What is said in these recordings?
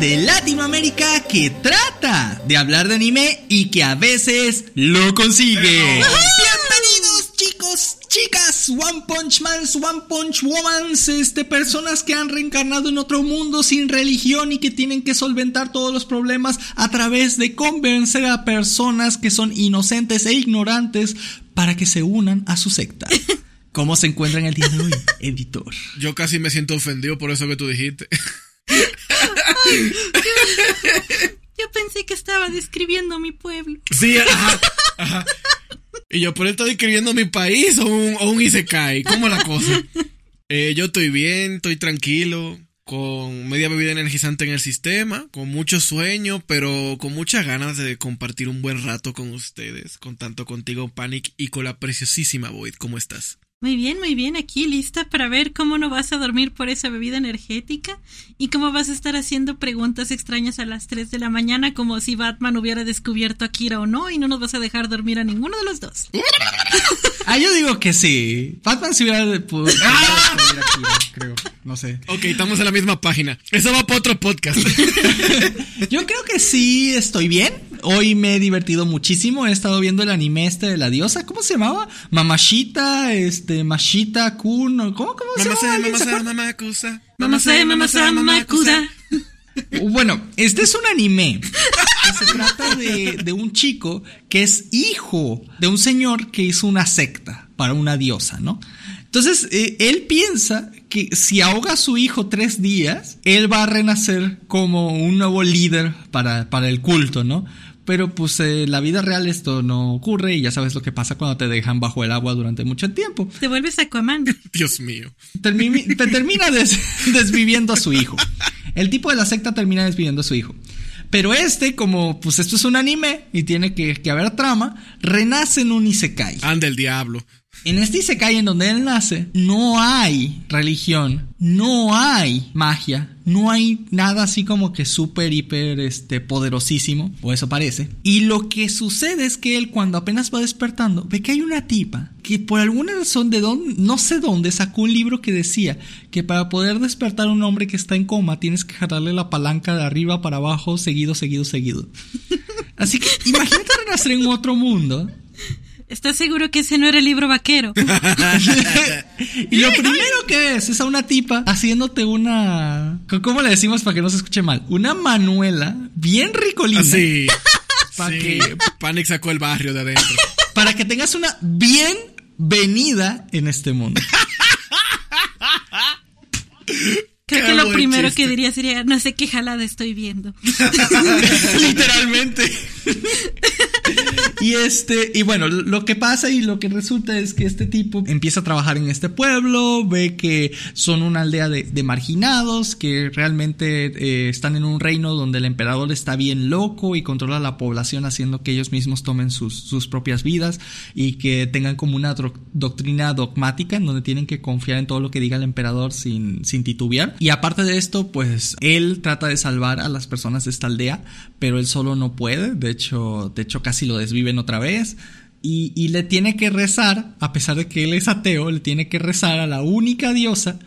de Latinoamérica que trata de hablar de anime y que a veces lo consigue. Bienvenidos chicos, chicas, One Punch Mans, One Punch Womans, este, personas que han reencarnado en otro mundo sin religión y que tienen que solventar todos los problemas a través de convencer a personas que son inocentes e ignorantes para que se unan a su secta. ¿Cómo se encuentran el día de hoy, editor? Yo casi me siento ofendido por eso que tú dijiste. Yo pensé que estaba describiendo mi pueblo. Sí, ajá, ajá. Y yo, por estoy describiendo mi país o un, o un Isekai. ¿Cómo la cosa? Eh, yo estoy bien, estoy tranquilo, con media bebida energizante en el sistema, con mucho sueño, pero con muchas ganas de compartir un buen rato con ustedes, con tanto contigo, Panic, y con la preciosísima Void. ¿Cómo estás? Muy bien, muy bien, aquí lista para ver cómo no vas a dormir por esa bebida energética y cómo vas a estar haciendo preguntas extrañas a las 3 de la mañana como si Batman hubiera descubierto a Kira o no y no nos vas a dejar dormir a ninguno de los dos. Ah, yo digo que sí. Batman se hubiera de- pu- Ah. pudiera aquí, creo. No sé. Ok, estamos en la misma página. Eso va para otro podcast. Yo creo que sí estoy bien. Hoy me he divertido muchísimo. He estado viendo el anime este de la diosa. ¿Cómo se llamaba? Mamashita, este, Mashita Kun. ¿o ¿Cómo, cómo se llamaba? sabe, mamá sabe, mamá acuda. Bueno, este es un anime que se trata de, de un chico que es hijo de un señor que hizo una secta para una diosa, ¿no? Entonces, eh, él piensa que si ahoga a su hijo tres días, él va a renacer como un nuevo líder para, para el culto, ¿no? Pero pues eh, la vida real esto no ocurre y ya sabes lo que pasa cuando te dejan bajo el agua durante mucho tiempo. Te vuelves Aquaman. Dios mío. Termi- te termina des- desviviendo a su hijo. El tipo de la secta termina desviviendo a su hijo. Pero este, como pues esto es un anime y tiene que, que haber trama, renace en un isekai. Anda el diablo. En este isekai en donde él nace, no hay religión, no hay magia, no hay nada así como que súper, hiper, este, poderosísimo, o eso parece. Y lo que sucede es que él cuando apenas va despertando, ve que hay una tipa que por alguna razón de dónde, no sé dónde, sacó un libro que decía que para poder despertar a un hombre que está en coma tienes que jalarle la palanca de arriba para abajo, seguido, seguido, seguido. Así que imagínate renacer en otro mundo ¿Estás seguro que ese no era el libro vaquero? y lo primero que es es a una tipa haciéndote una. ¿Cómo le decimos para que no se escuche mal? Una manuela bien ricolina. Así. Pa' sí. que- Panic sacó el barrio de adentro. Para que tengas una bien venida en este mundo. Creo Qué que lo primero chiste. que diría sería, no sé qué jalada estoy viendo. Literalmente. y este, y bueno, lo que pasa y lo que resulta es que este tipo empieza a trabajar en este pueblo, ve que son una aldea de, marginados, que realmente eh, están en un reino donde el emperador está bien loco y controla la población haciendo que ellos mismos tomen sus, sus propias vidas y que tengan como una doctrina dogmática en donde tienen que confiar en todo lo que diga el emperador sin, sin titubear. Y aparte de esto, pues él trata de salvar a las personas de esta aldea, pero él solo no puede. De hecho, de hecho casi lo desviven otra vez. Y, y le tiene que rezar, a pesar de que él es ateo, le tiene que rezar a la única diosa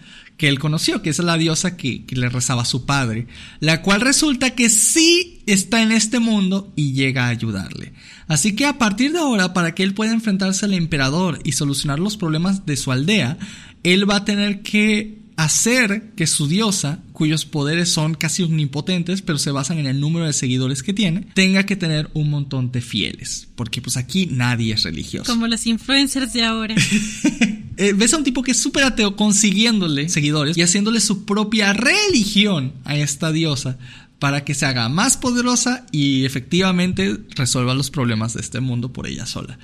que él conoció, que es la diosa que, que le rezaba a su padre, la cual resulta que sí está en este mundo y llega a ayudarle. Así que a partir de ahora, para que él pueda enfrentarse al emperador y solucionar los problemas de su aldea, él va a tener que hacer que su diosa, cuyos poderes son casi omnipotentes, pero se basan en el número de seguidores que tiene, tenga que tener un montón de fieles, porque pues aquí nadie es religioso. Como los influencers de ahora. Eh, ves a un tipo que es súper ateo consiguiéndole seguidores y haciéndole su propia religión a esta diosa para que se haga más poderosa y efectivamente resuelva los problemas de este mundo por ella sola.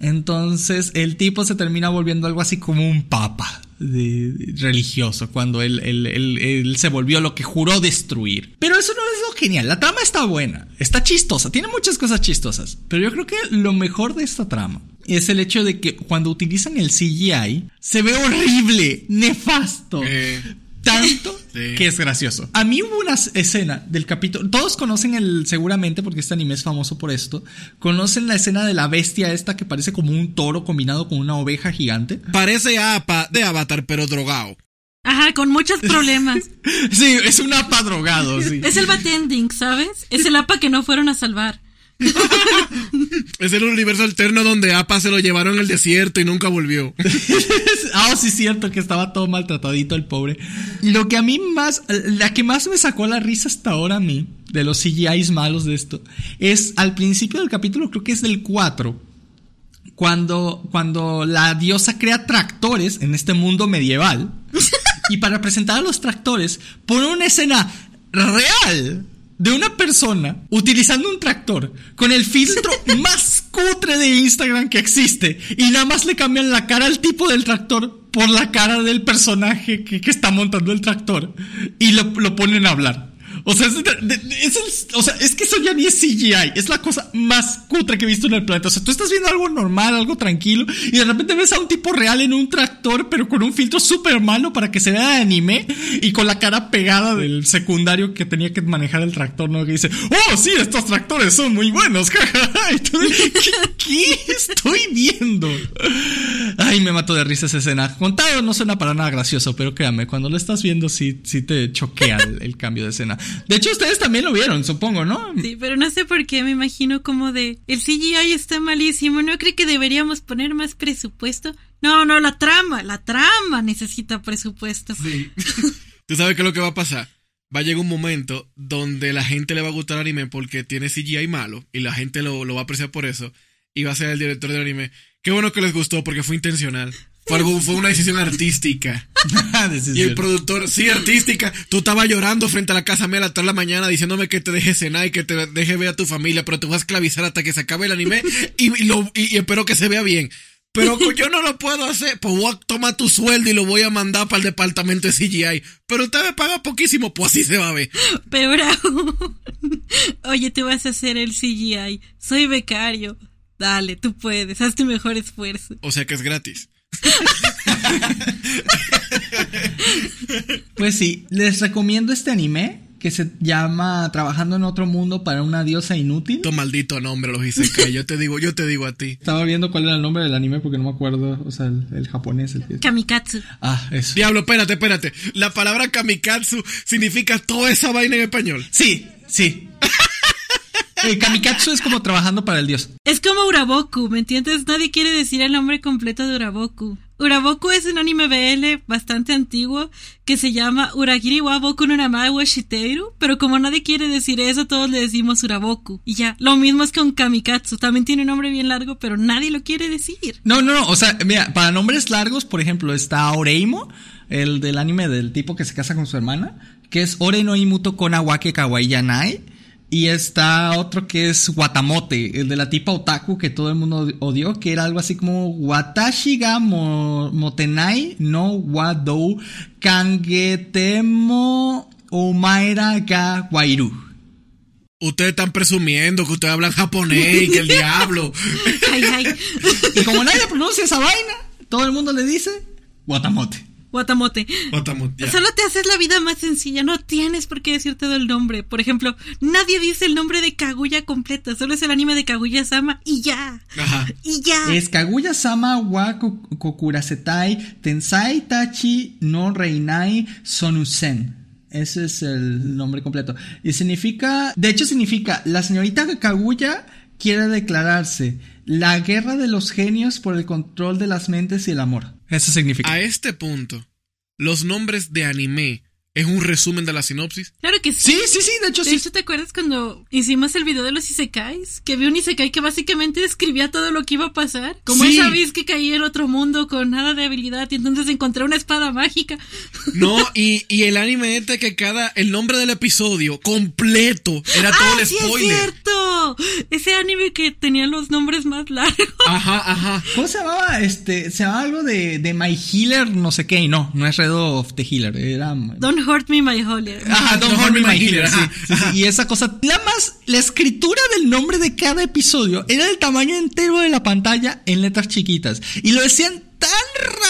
Entonces el tipo se termina volviendo algo así como un papa de- de- religioso cuando él, él- él- él se volvió lo que juró destruir. Pero eso no es lo genial. La trama está buena, está chistosa, tiene muchas cosas chistosas. Pero yo creo que lo mejor de esta trama es el hecho de que cuando utilizan el CGI se ve horrible, nefasto. Eh. Tanto Sí. que es gracioso. A mí hubo una escena del capítulo. Todos conocen el, seguramente, porque este anime es famoso por esto. Conocen la escena de la bestia esta que parece como un toro combinado con una oveja gigante. Parece APA de Avatar, pero drogado. Ajá, con muchos problemas. Sí, es un APA drogado, sí. Es el batending, ¿sabes? Es el APA que no fueron a salvar. Es el universo alterno donde Apa se lo llevaron al desierto y nunca volvió. Ah, sí, es cierto que estaba todo maltratadito el pobre. Lo que a mí más, la que más me sacó la risa hasta ahora a mí, de los CGIs malos de esto, es al principio del capítulo, creo que es del 4, cuando, cuando la diosa crea tractores en este mundo medieval. y para presentar a los tractores, pone una escena real de una persona utilizando un tractor con el filtro más cutre de Instagram que existe y nada más le cambian la cara al tipo del tractor por la cara del personaje que, que está montando el tractor y lo, lo ponen a hablar. O sea, es, o sea, es que eso ya ni es CGI, es la cosa más cutre que he visto en el planeta. O sea, tú estás viendo algo normal, algo tranquilo, y de repente ves a un tipo real en un tractor, pero con un filtro súper malo para que se vea de anime, y con la cara pegada del secundario que tenía que manejar el tractor, ¿no? Que dice, oh, sí, estos tractores son muy buenos, jajaja. Tú, ¿qué, qué estoy viendo? Ay, me mato de risa esa escena. Contado no suena para nada gracioso, pero créame, cuando lo estás viendo sí, sí te choquea el cambio de escena. De hecho, ustedes también lo vieron, supongo, ¿no? Sí, pero no sé por qué me imagino como de el CGI está malísimo, ¿no cree que deberíamos poner más presupuesto? No, no, la trama, la trama necesita presupuesto. Sí. ¿Tú sabes qué es lo que va a pasar? Va a llegar un momento donde la gente le va a gustar el anime porque tiene CGI malo y la gente lo, lo va a apreciar por eso. Y va a ser el director del anime. Qué bueno que les gustó porque fue intencional. Fue, algo, fue una decisión artística. Y el productor, sí, artística. Tú estabas llorando frente a la casa mía a las 3 de la mañana diciéndome que te deje cenar y que te deje ver a tu familia, pero te vas a esclavizar hasta que se acabe el anime y, y lo, y, y espero que se vea bien. Pero yo no lo puedo hacer. Pues voy a tomar tu sueldo y lo voy a mandar para el departamento de CGI. Pero usted me paga poquísimo, pues así se va a ver. Peor aún. Oye, tú vas a hacer el CGI. Soy becario. Dale, tú puedes. Haz tu mejor esfuerzo. O sea que es gratis. Pues sí, les recomiendo este anime que se llama Trabajando en otro mundo para una diosa inútil. Tu maldito nombre, los Isekai. Yo te digo, yo te digo a ti. Estaba viendo cuál era el nombre del anime porque no me acuerdo, o sea, el, el japonés. El. Kamikatsu. Ah, eso. Diablo, espérate, espérate. La palabra kamikatsu significa toda esa vaina en español. Sí, sí. Eh, kamikatsu es como trabajando para el dios. Es como Uraboku, ¿me entiendes? Nadie quiere decir el nombre completo de Uraboku. Uraboku es un anime BL bastante antiguo que se llama Uragiri wa Boku no Namae wa Shiteiru, pero como nadie quiere decir eso, todos le decimos Uraboku. Y ya, lo mismo es con Kamikatsu, también tiene un nombre bien largo, pero nadie lo quiere decir. No, no, no, o sea, mira, para nombres largos, por ejemplo, está Oreimo, el del anime del tipo que se casa con su hermana, que es Ore no Imuto Konawake Kawaii Yanai. Y está otro que es Watamote, el de la tipa otaku que todo el mundo odió, que era algo así como Watashi ga mo- motenai no wadou kangetemo omaera ga wairu. Ustedes están presumiendo que ustedes hablan japonés y que el diablo. Ay, ay. Y como nadie pronuncia esa vaina, todo el mundo le dice Watamote. Ya. Solo te haces la vida más sencilla, no tienes por qué decir todo el nombre. Por ejemplo, nadie dice el nombre de Kaguya completa, solo es el anime de Kaguya-sama y ya. Ajá. Y ya. Es Kaguya Sama wa ko- Kokurasetai Tensai Tachi no Reinai Sonusen. Ese es el nombre completo. Y significa, de hecho significa, la señorita Kaguya quiere declararse la guerra de los genios por el control de las mentes y el amor. A este punto, los nombres de anime es un resumen de la sinopsis. Claro que sí. Sí, sí, sí, de hecho De sí. hecho, ¿te acuerdas cuando hicimos el video de los isekais? Que vi un isekai que básicamente describía todo lo que iba a pasar. Como Sí. esa vez que caí en otro mundo con nada de habilidad y entonces encontré una espada mágica. No, y, y el anime este que cada, el nombre del episodio completo era todo ¡Ah, el sí spoiler. es cierto! Ese anime que tenía los nombres más largos. Ajá, ajá. ¿Cómo se llamaba? Este, se llamaba algo de, de My Healer, no sé qué, y no, no es Red of the Healer, era... Don't hurt me, my holy. Ajá, Don't Don't Hurt Me My My Healer, Healer, sí, ajá, sí, sí, Y esa cosa, la más, la escritura del nombre de cada episodio era el tamaño entero de la pantalla en letras chiquitas. Y lo decían tan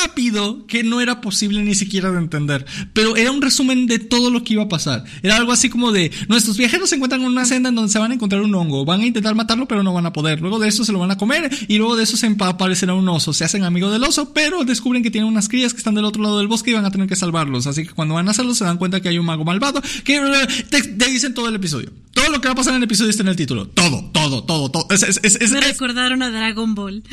rápido que no era posible ni siquiera de entender. Pero era un resumen de todo lo que iba a pasar. Era algo así como de, nuestros viajeros se encuentran en una senda en donde se van a encontrar un hongo. Van a intentar matarlo, pero no van a poder. Luego de eso se lo van a comer y luego de eso se aparecerá un oso. Se hacen amigos del oso, pero descubren que tienen unas crías que están del otro lado del bosque y van a tener que salvarlos. Así que cuando van a hacerlo se dan cuenta que hay un mago malvado que te, dicen todo el episodio. Todo lo que va a pasar en el episodio está en el título. Todo, todo, todo, todo. Me recordaron a Dragon Ball.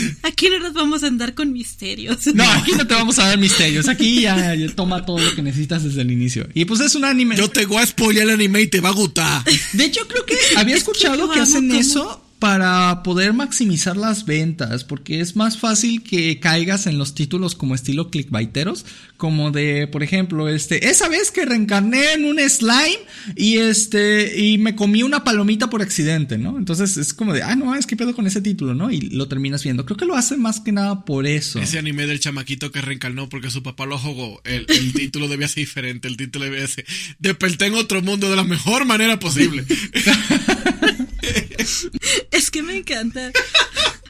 Aquí no nos vamos a andar con misterios. No, aquí no te vamos a dar misterios. Aquí ya, toma todo lo que necesitas desde el inicio. Y pues es un anime. Yo te voy a spoiler el anime y te va a gustar. De hecho, creo que había escuchado que, hacen eso para poder maximizar las ventas, porque es más fácil que caigas en los títulos como estilo clickbaiteros, como de, por ejemplo, este, esa vez que reencarné en un slime y este, y me comí una palomita por accidente, ¿no? Entonces es como de, ah, no, es que pedo con ese título, ¿no? Y lo terminas viendo. Creo que lo hace más que nada por eso. Ese anime del chamaquito que reencarnó porque su papá lo jugó, el, título debía ser diferente, el título debía ser, desperté en otro mundo de la mejor manera posible. es que me encanta.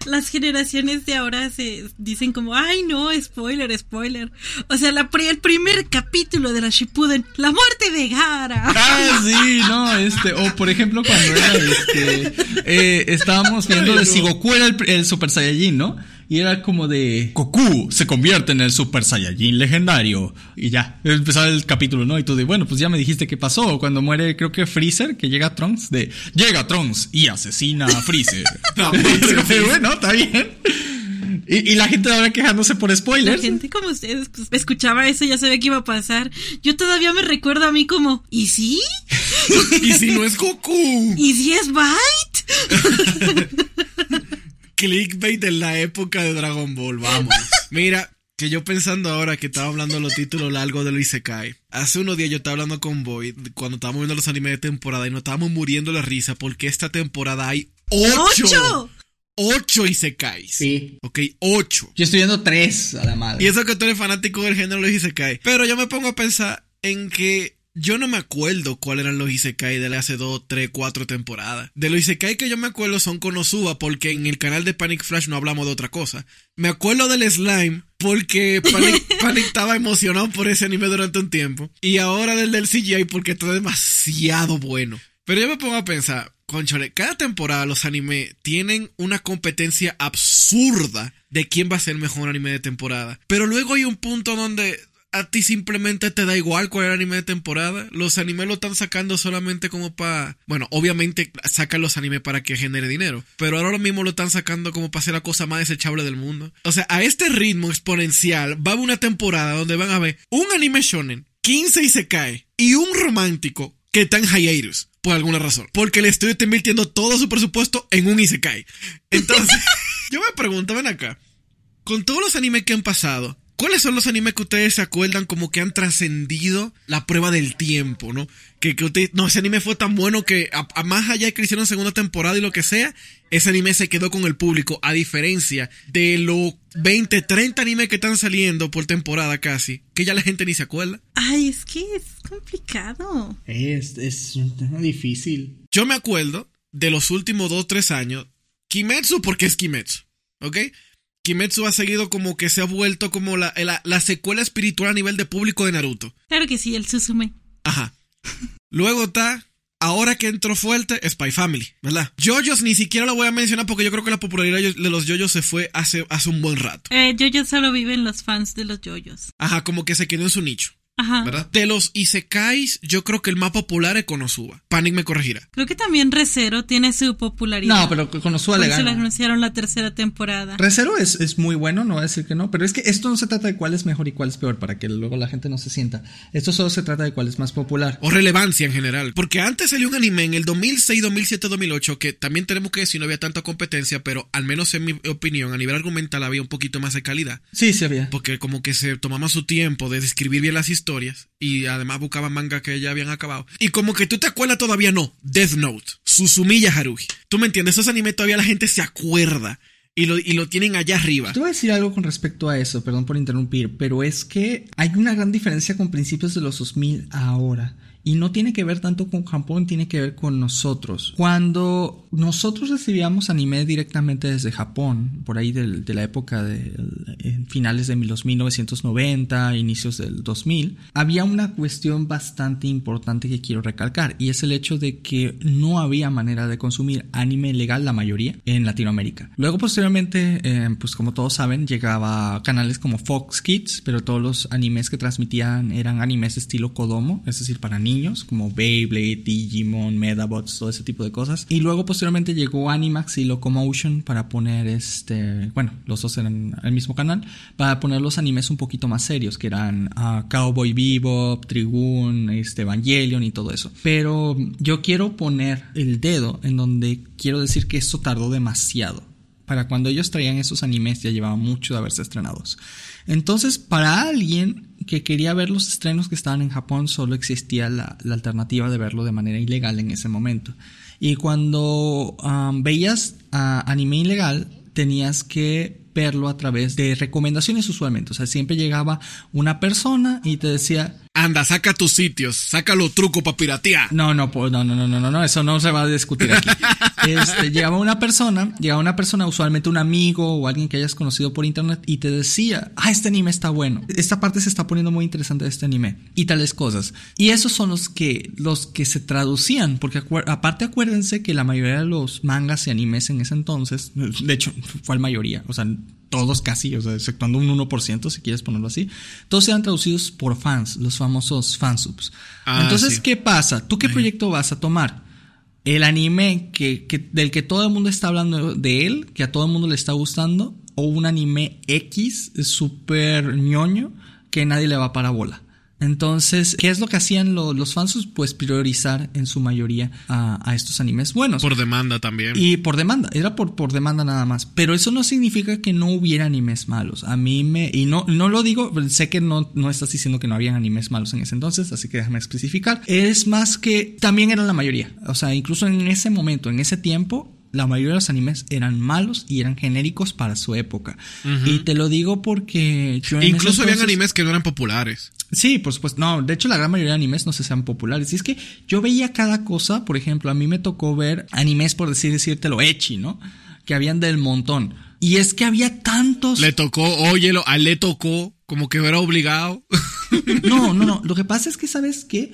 Las generaciones de ahora se dicen como, ay no, spoiler, spoiler. O sea, la, el primer capítulo de la Shippuden, la muerte de Gara. Ah, sí, no, este, o por ejemplo cuando era este, eh, estábamos viendo de si Goku era el Super Saiyajin, ¿no? Y era como de Goku se convierte en el Super Saiyajin legendario. Y ya, empezaba el capítulo, ¿no? Y tú de, bueno, pues ya me dijiste qué pasó. Cuando muere, creo que Freezer, que llega a Trunks, de, llega Trunks y asesina a Freezer. no, bueno, está bien. Y, la gente ahora quejándose por spoilers. La gente como ustedes pues, escuchaba eso, ya sabía que iba a pasar. Yo todavía me recuerdo a mí como, ¿y sí? ¿Y si no es Goku? ¿Y si es Byte? Clickbait en la época de Dragon Ball, vamos. Mira, que yo pensando ahora que estaba hablando de los títulos largos de Luis Isekai. Hace unos días yo estaba hablando con Boy cuando estábamos viendo los animes de temporada y nos estábamos muriendo la risa porque esta temporada hay ocho. ¿Ocho? Ocho Isekais. Sí. Ok, ocho. Yo estoy viendo tres a la madre. Y eso que tú eres fanático del género Luis Isekai. Pero yo me pongo a pensar en que yo no me acuerdo cuáles eran los Isekai de hace dos, tres, cuatro temporadas. De los Isekai que yo me acuerdo son Konosuba, porque en el canal de Panic Flash no hablamos de otra cosa. Me acuerdo del Slime, porque Panic, estaba emocionado por ese anime durante un tiempo. Y ahora del del CGI, porque está demasiado bueno. Pero yo me pongo a pensar, conchole, cada temporada los animes tienen una competencia absurda de quién va a ser el mejor anime de temporada. Pero luego hay un punto donde a ti simplemente te da igual cuál es el anime de temporada. Los animes lo están sacando solamente como para. Bueno, obviamente sacan los animes para que genere dinero. Pero ahora mismo lo están sacando como para ser la cosa más desechable del mundo. O sea, a este ritmo exponencial va a haber una temporada donde van a ver un anime shonen, 15 y se cae, y un romántico que está en hiatus. Por alguna razón. Porque el estudio está invirtiendo todo su presupuesto en un Isekai. Entonces, yo me pregunto, ven acá. Con todos los animes que han pasado, ¿Cuáles son los animes que ustedes se acuerdan como que han trascendido la prueba del tiempo, no? Que, que usted, no, ese anime fue tan bueno que a, más allá de que hicieron segunda temporada y lo que sea, ese anime se quedó con el público, a diferencia de los 20, 30 animes que están saliendo por temporada casi, que ya la gente ni se acuerda. Ay, es que es complicado. Es, es un tema difícil. Yo me acuerdo de los últimos 2, 3 años, Kimetsu porque es Kimetsu, ¿ok? Kimetsu ha seguido como que se ha vuelto como la, la, secuela espiritual a nivel de público de Naruto. Claro que sí, el Suzume. Ajá. Luego está, ahora que entró fuerte, Spy Family, ¿verdad? JoJo's ni siquiera lo voy a mencionar porque yo creo que la popularidad de los JoJo's se fue hace, hace un buen rato. Eh, JoJo's solo viven los fans de los JoJo's. Ajá, como que se quedó en su nicho. ¿Verdad? De los Isekais, yo creo que el más popular es Konosuba. Panic me corregirá. Creo que también Recero tiene su popularidad. No, pero Konosuba le gana. se le anunciaron la tercera temporada. Recero es, es muy bueno, no voy a decir que no, pero es que esto no se trata de cuál es mejor y cuál es peor, para que luego la gente no se sienta. Esto solo se trata de cuál es más popular. O relevancia en general. Porque antes salió un anime en el 2006, 2007, 2008, que también tenemos que decir no había tanta competencia, pero al menos en mi opinión, a nivel argumental había un poquito más de calidad. Sí, sí había. Porque como que se tomaba su tiempo de describir bien las historias y además buscaban manga que ya habían acabado. Y como que tú te acuerdas todavía no, Death Note, Susumiya Haruhi. Tú me entiendes, esos animes todavía la gente se acuerda. Y lo, y lo, tienen allá arriba. Te voy a decir algo con respecto a eso, perdón por interrumpir, pero es que hay una gran diferencia con principios de los 2000 ahora. Y no tiene que ver tanto con Japón, tiene que ver con nosotros. Cuando nosotros recibíamos anime directamente desde Japón, por ahí de la época de finales de los 1990, inicios del 2000, había una cuestión bastante importante que quiero recalcar y es el hecho de que no había manera de consumir anime legal la mayoría en Latinoamérica. Luego posteriormente, eh, pues como todos saben, llegaba canales como Fox Kids, pero todos los animes que transmitían eran animes estilo Kodomo, es decir, para niños niños, como Beyblade, Digimon, Medabots, todo ese tipo de cosas. Y luego posteriormente llegó Animax y Locomotion para poner este, bueno, los dos eran el mismo canal, para poner los animes un poquito más serios, que eran uh, Cowboy Bebop, Trigun, este, Evangelion y todo eso. Pero yo quiero poner el dedo en donde quiero decir que esto tardó demasiado. Para cuando ellos traían esos animes ya llevaba mucho de haberse estrenados. Entonces, para alguien que quería ver los estrenos que estaban en Japón, solo existía la, alternativa de verlo de manera ilegal en ese momento. Y cuando veías anime ilegal, tenías que verlo a través de recomendaciones usualmente. O sea, siempre llegaba una persona y te decía, Anda, saca tus sitios, saca los trucos para piratear. No, no, no, no, no, no, no, eso no se va a discutir aquí. Este, llegaba una persona, llegaba una persona, usualmente un amigo o alguien que hayas conocido por internet y te decía, ah, este anime está bueno, esta parte se está poniendo muy interesante de este anime y tales cosas. Y esos son los que, los que se traducían, porque aparte acuérdense que la mayoría de los mangas y animes en ese entonces, de hecho, fue la mayoría, o sea, todos casi, o sea, exceptuando un 1%, si quieres ponerlo así, todos eran traducidos por fans, los famosos fansubs. Ah, Entonces, ¿qué pasa? ¿Tú qué proyecto vas a tomar? El anime que, que, del que todo el mundo está hablando de él, que a todo el mundo le está gustando, o un anime X súper ñoño que nadie le va para bola. Entonces, ¿qué es lo que hacían los fans? Pues priorizar en su mayoría a, estos animes buenos. Por demanda también. Y por demanda, era por, por demanda nada más. Pero eso no significa que no hubiera animes malos. A mí me, y no, no lo digo, sé que no, no estás diciendo que no habían animes malos en ese entonces, así que déjame especificar. Es más que también eran la mayoría. O sea, incluso en ese momento, en ese tiempo, la mayoría de los animes eran malos y eran genéricos para su época. Y te lo digo porque yo Incluso habían animes que no eran populares. Sí, por supuesto. No, de hecho la gran mayoría de animes no se sean populares. Y es que yo veía cada cosa, por ejemplo, a mí me tocó ver animes, por decir lo echi, ¿no? Que habían del montón. Y es que había tantos. Le tocó, óyelo, a le tocó, como que era obligado. No, no, no. Lo que pasa es que, ¿sabes qué?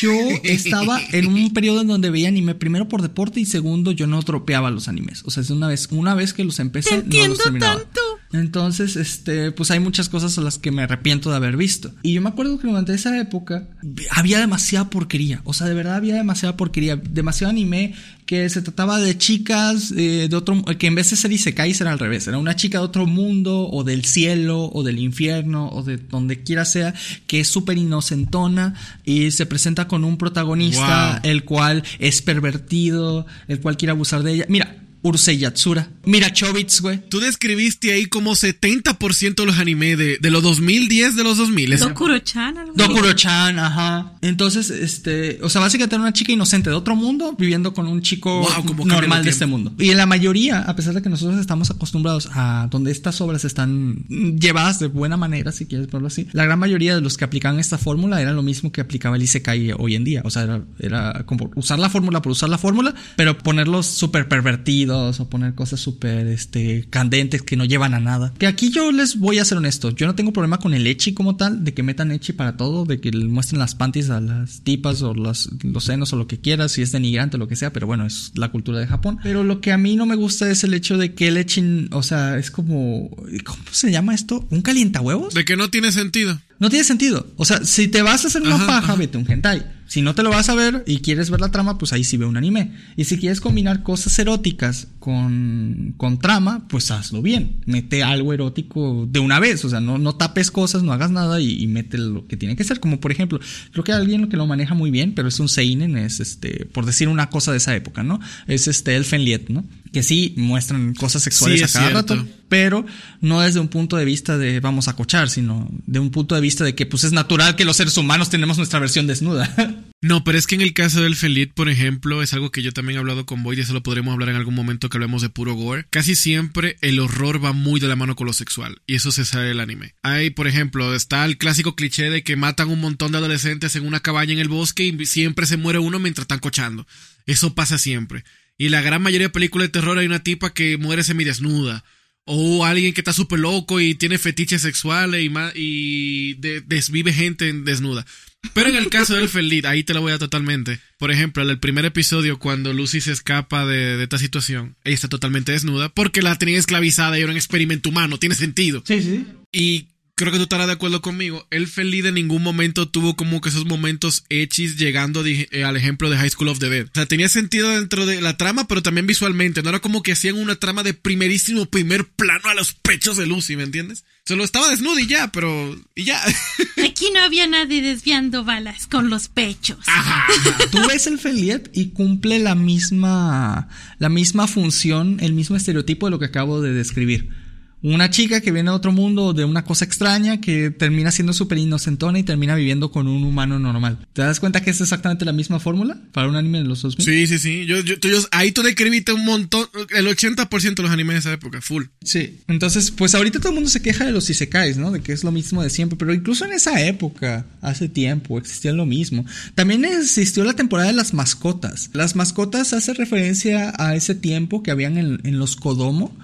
Yo estaba en un periodo en donde veía anime, primero por deporte y segundo, yo no tropeaba los animes. O sea, es una vez, una vez que los empecé, no los terminaba. Tanto. Entonces, este, pues hay muchas cosas a las que me arrepiento de haber visto. Y yo me acuerdo que durante esa época había demasiada porquería. O sea, de verdad había demasiada porquería. Demasiado anime que se trataba de chicas eh, de otro, que en vez de ser Isekai era al revés. Era una chica de otro mundo, o del cielo, o del infierno, o de donde quiera sea, que es súper inocentona y se presenta con un protagonista, el cual es pervertido, el cual quiere abusar de ella. Mira, Urusei Yatsura. Mira Chobits, güey. Tú describiste ahí como 70% de los anime de, de los 2010 de los 2000. Dokuro-chan, Dokuro-chan, ajá. Entonces, este, o sea, básicamente era una chica inocente de otro mundo viviendo con un chico normal de este mundo. Y en la mayoría, a pesar de que nosotros estamos acostumbrados a donde estas obras están llevadas de buena manera, si quieres verlo así, la gran mayoría de los que aplicaban esta fórmula era lo mismo que aplicaba el Isekai hoy en día. O sea, era, era como usar la fórmula por usar la fórmula, pero ponerlos súper pervertidos o poner cosas súper este, candentes que no llevan a nada. Que aquí yo les voy a ser honesto, yo no tengo problema con el echi como tal, de que metan echi para todo, de que le muestren las panties a las tipas o los, los senos o lo que quieras, si es denigrante o lo que sea, pero bueno, es la cultura de Japón. Pero lo que a mí no me gusta es el hecho de que el echi, o sea, es como, ¿cómo se llama esto? ¿Un calientahuevos? De que no tiene sentido. No tiene sentido. O sea, si te vas a hacer una paja, vete un hentai. Si no te lo vas a ver y quieres ver la trama, pues ahí sí ve un anime. Y si quieres combinar cosas eróticas con, con trama, pues hazlo bien. Mete algo erótico de una vez. O sea, no, no tapes cosas, no hagas nada y, y, mete lo que tiene que ser. Como por ejemplo, creo que alguien que lo maneja muy bien, pero es un Seinen, es este, por decir una cosa de esa época, ¿no? Es este Elfenliet, ¿no? Que sí muestran cosas sexuales a cada rato, pero no desde un punto de vista de vamos a cochar, sino de un punto de vista de que pues es natural que los seres humanos tenemos nuestra versión desnuda. No, pero es que en el caso del Felit, por ejemplo, es algo que yo también he hablado con Boyd y eso lo podremos hablar en algún momento que hablemos de puro gore. Casi siempre el horror va muy de la mano con lo sexual y eso se sale del anime. Hay, por ejemplo, está el clásico cliché de que matan un montón de adolescentes en una cabaña en el bosque y siempre se muere uno mientras están cochando. Eso pasa siempre. Y la gran mayoría de películas de terror hay una tipa que muere semidesnuda. O alguien que está súper loco y tiene fetiches sexuales y, y desvive gente desnuda. Pero en el caso del Feliz, ahí te lo voy a totalmente. Por ejemplo, en el primer episodio, cuando Lucy se escapa de, de, esta situación, ella está totalmente desnuda porque la tenía esclavizada y era un experimento humano. Tiene sentido. Sí, sí. Y creo que tú estarás de acuerdo conmigo. El Feliz en ningún momento tuvo como que esos momentos hechis llegando eh, al ejemplo de High School of the Dead. O sea, tenía sentido dentro de la trama, pero también visualmente. No era como que hacían una trama de primerísimo primer plano a los pechos de Lucy, ¿me entiendes? Solo estaba desnuda y ya, pero. y ya. Aquí no había nadie desviando balas con los pechos. Ajá. Tú ves el Feliet y cumple la misma. la misma función, el mismo estereotipo de lo que acabo de describir una chica que viene a otro mundo de una cosa extraña que termina siendo súper inocentona y termina viviendo con un humano normal. ¿Te das cuenta que es exactamente la misma fórmula para un anime de los 2000? Sí, sí, sí. Yo, yo, ahí tú describiste un montón, el 80% de los animes de esa época, full. Sí. Entonces, pues ahorita todo el mundo se queja de los isekais, ¿no? De que es lo mismo de siempre, pero incluso en esa época, hace tiempo, existía lo mismo. También existió la temporada de las mascotas. Las mascotas hace referencia a ese tiempo que habían en, en los Kodomo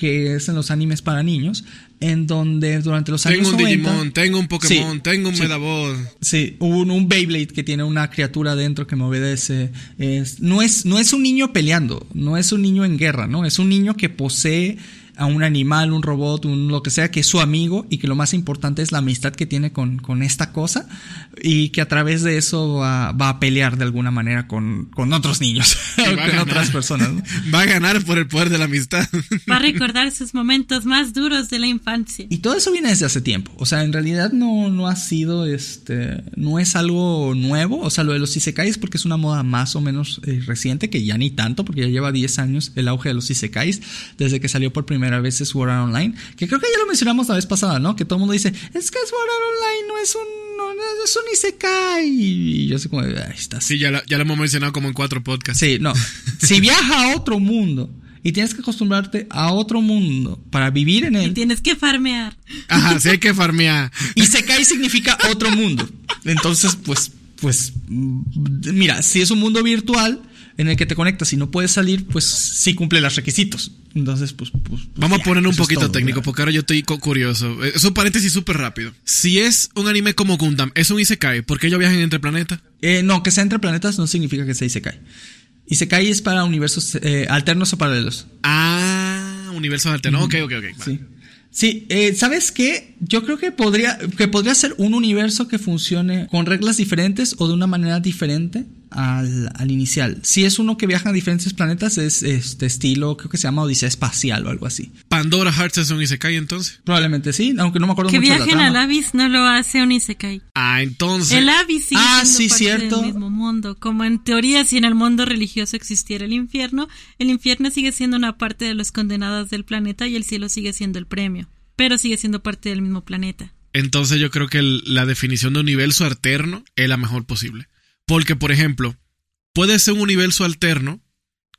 que es en los animes para niños, en donde durante los años Tengo un Digimon, tengo un Pokémon, tengo un sí, Sí, un, un Beyblade que tiene una criatura dentro que me obedece. Es, no, es, no es un niño peleando, no es un niño en guerra, ¿no? Es un niño que posee a un animal, un robot, un lo que sea, que es su amigo y que lo más importante es la amistad que tiene con, con esta cosa y que a través de eso va, va a pelear de alguna manera con, con otros niños, con otras personas. ¿no? Va a ganar por el poder de la amistad. Va a recordar sus momentos más duros de la infancia. Y todo eso viene desde hace tiempo. O sea, en realidad no, no ha sido, este, no es algo nuevo. O sea, lo de los isekais porque es una moda más o menos eh, reciente, que ya ni tanto, porque ya lleva 10 años el auge de los isekais, desde que salió por primera a veces Sword Art Online, que creo que ya lo mencionamos la vez pasada, ¿no? Que todo el mundo dice, es que Sword Art Online no es un, no, es un Isekai. Y yo sé como, ahí está. Sí, ya, ya lo hemos mencionado como en cuatro podcasts. Sí, no. si viaja a otro mundo y tienes que acostumbrarte a otro mundo para vivir en él. Y tienes que farmear. Ajá, sí hay que farmear. Isekai significa otro mundo. Entonces, pues, pues, mira, si es un mundo virtual en el que te conectas y no puedes salir, pues sí cumple los requisitos. Entonces, pues. pues, pues Vamos ya, a poner un poquito todo, técnico, ¿verdad? porque ahora yo estoy curioso. Es un paréntesis súper rápido. Si es un anime como Gundam, ¿es un Isekai? ¿Por qué ellos viajan entre planetas? Eh, no, que sea entre planetas no significa que sea Isekai. Isekai es para universos eh, alternos o paralelos. Ah, universos alternos. Ok, ok, ok. Sí. Sí, eh, ¿sabes qué? Yo creo que podría, que podría ser un universo que funcione con reglas diferentes o de una manera diferente al, al inicial. Si es uno que viaja a diferentes planetas, es este estilo, creo que se llama Odisea Espacial o algo así. ¿Pandora Hearts es un Isekai entonces? Probablemente sí, aunque no me acuerdo que mucho de la viajen trama. al Abyss no lo hace un Isekai. Ah, entonces. El Abyss sigue Ah, siendo sí, parte cierto. del mismo mundo. Como en teoría, si en el mundo religioso existiera el infierno, el infierno sigue siendo una parte de los condenados del planeta y el cielo sigue siendo el premio. Pero sigue siendo parte del mismo planeta. Entonces yo creo que el, la definición de universo alterno es la mejor posible. Porque, por ejemplo, puede ser un universo alterno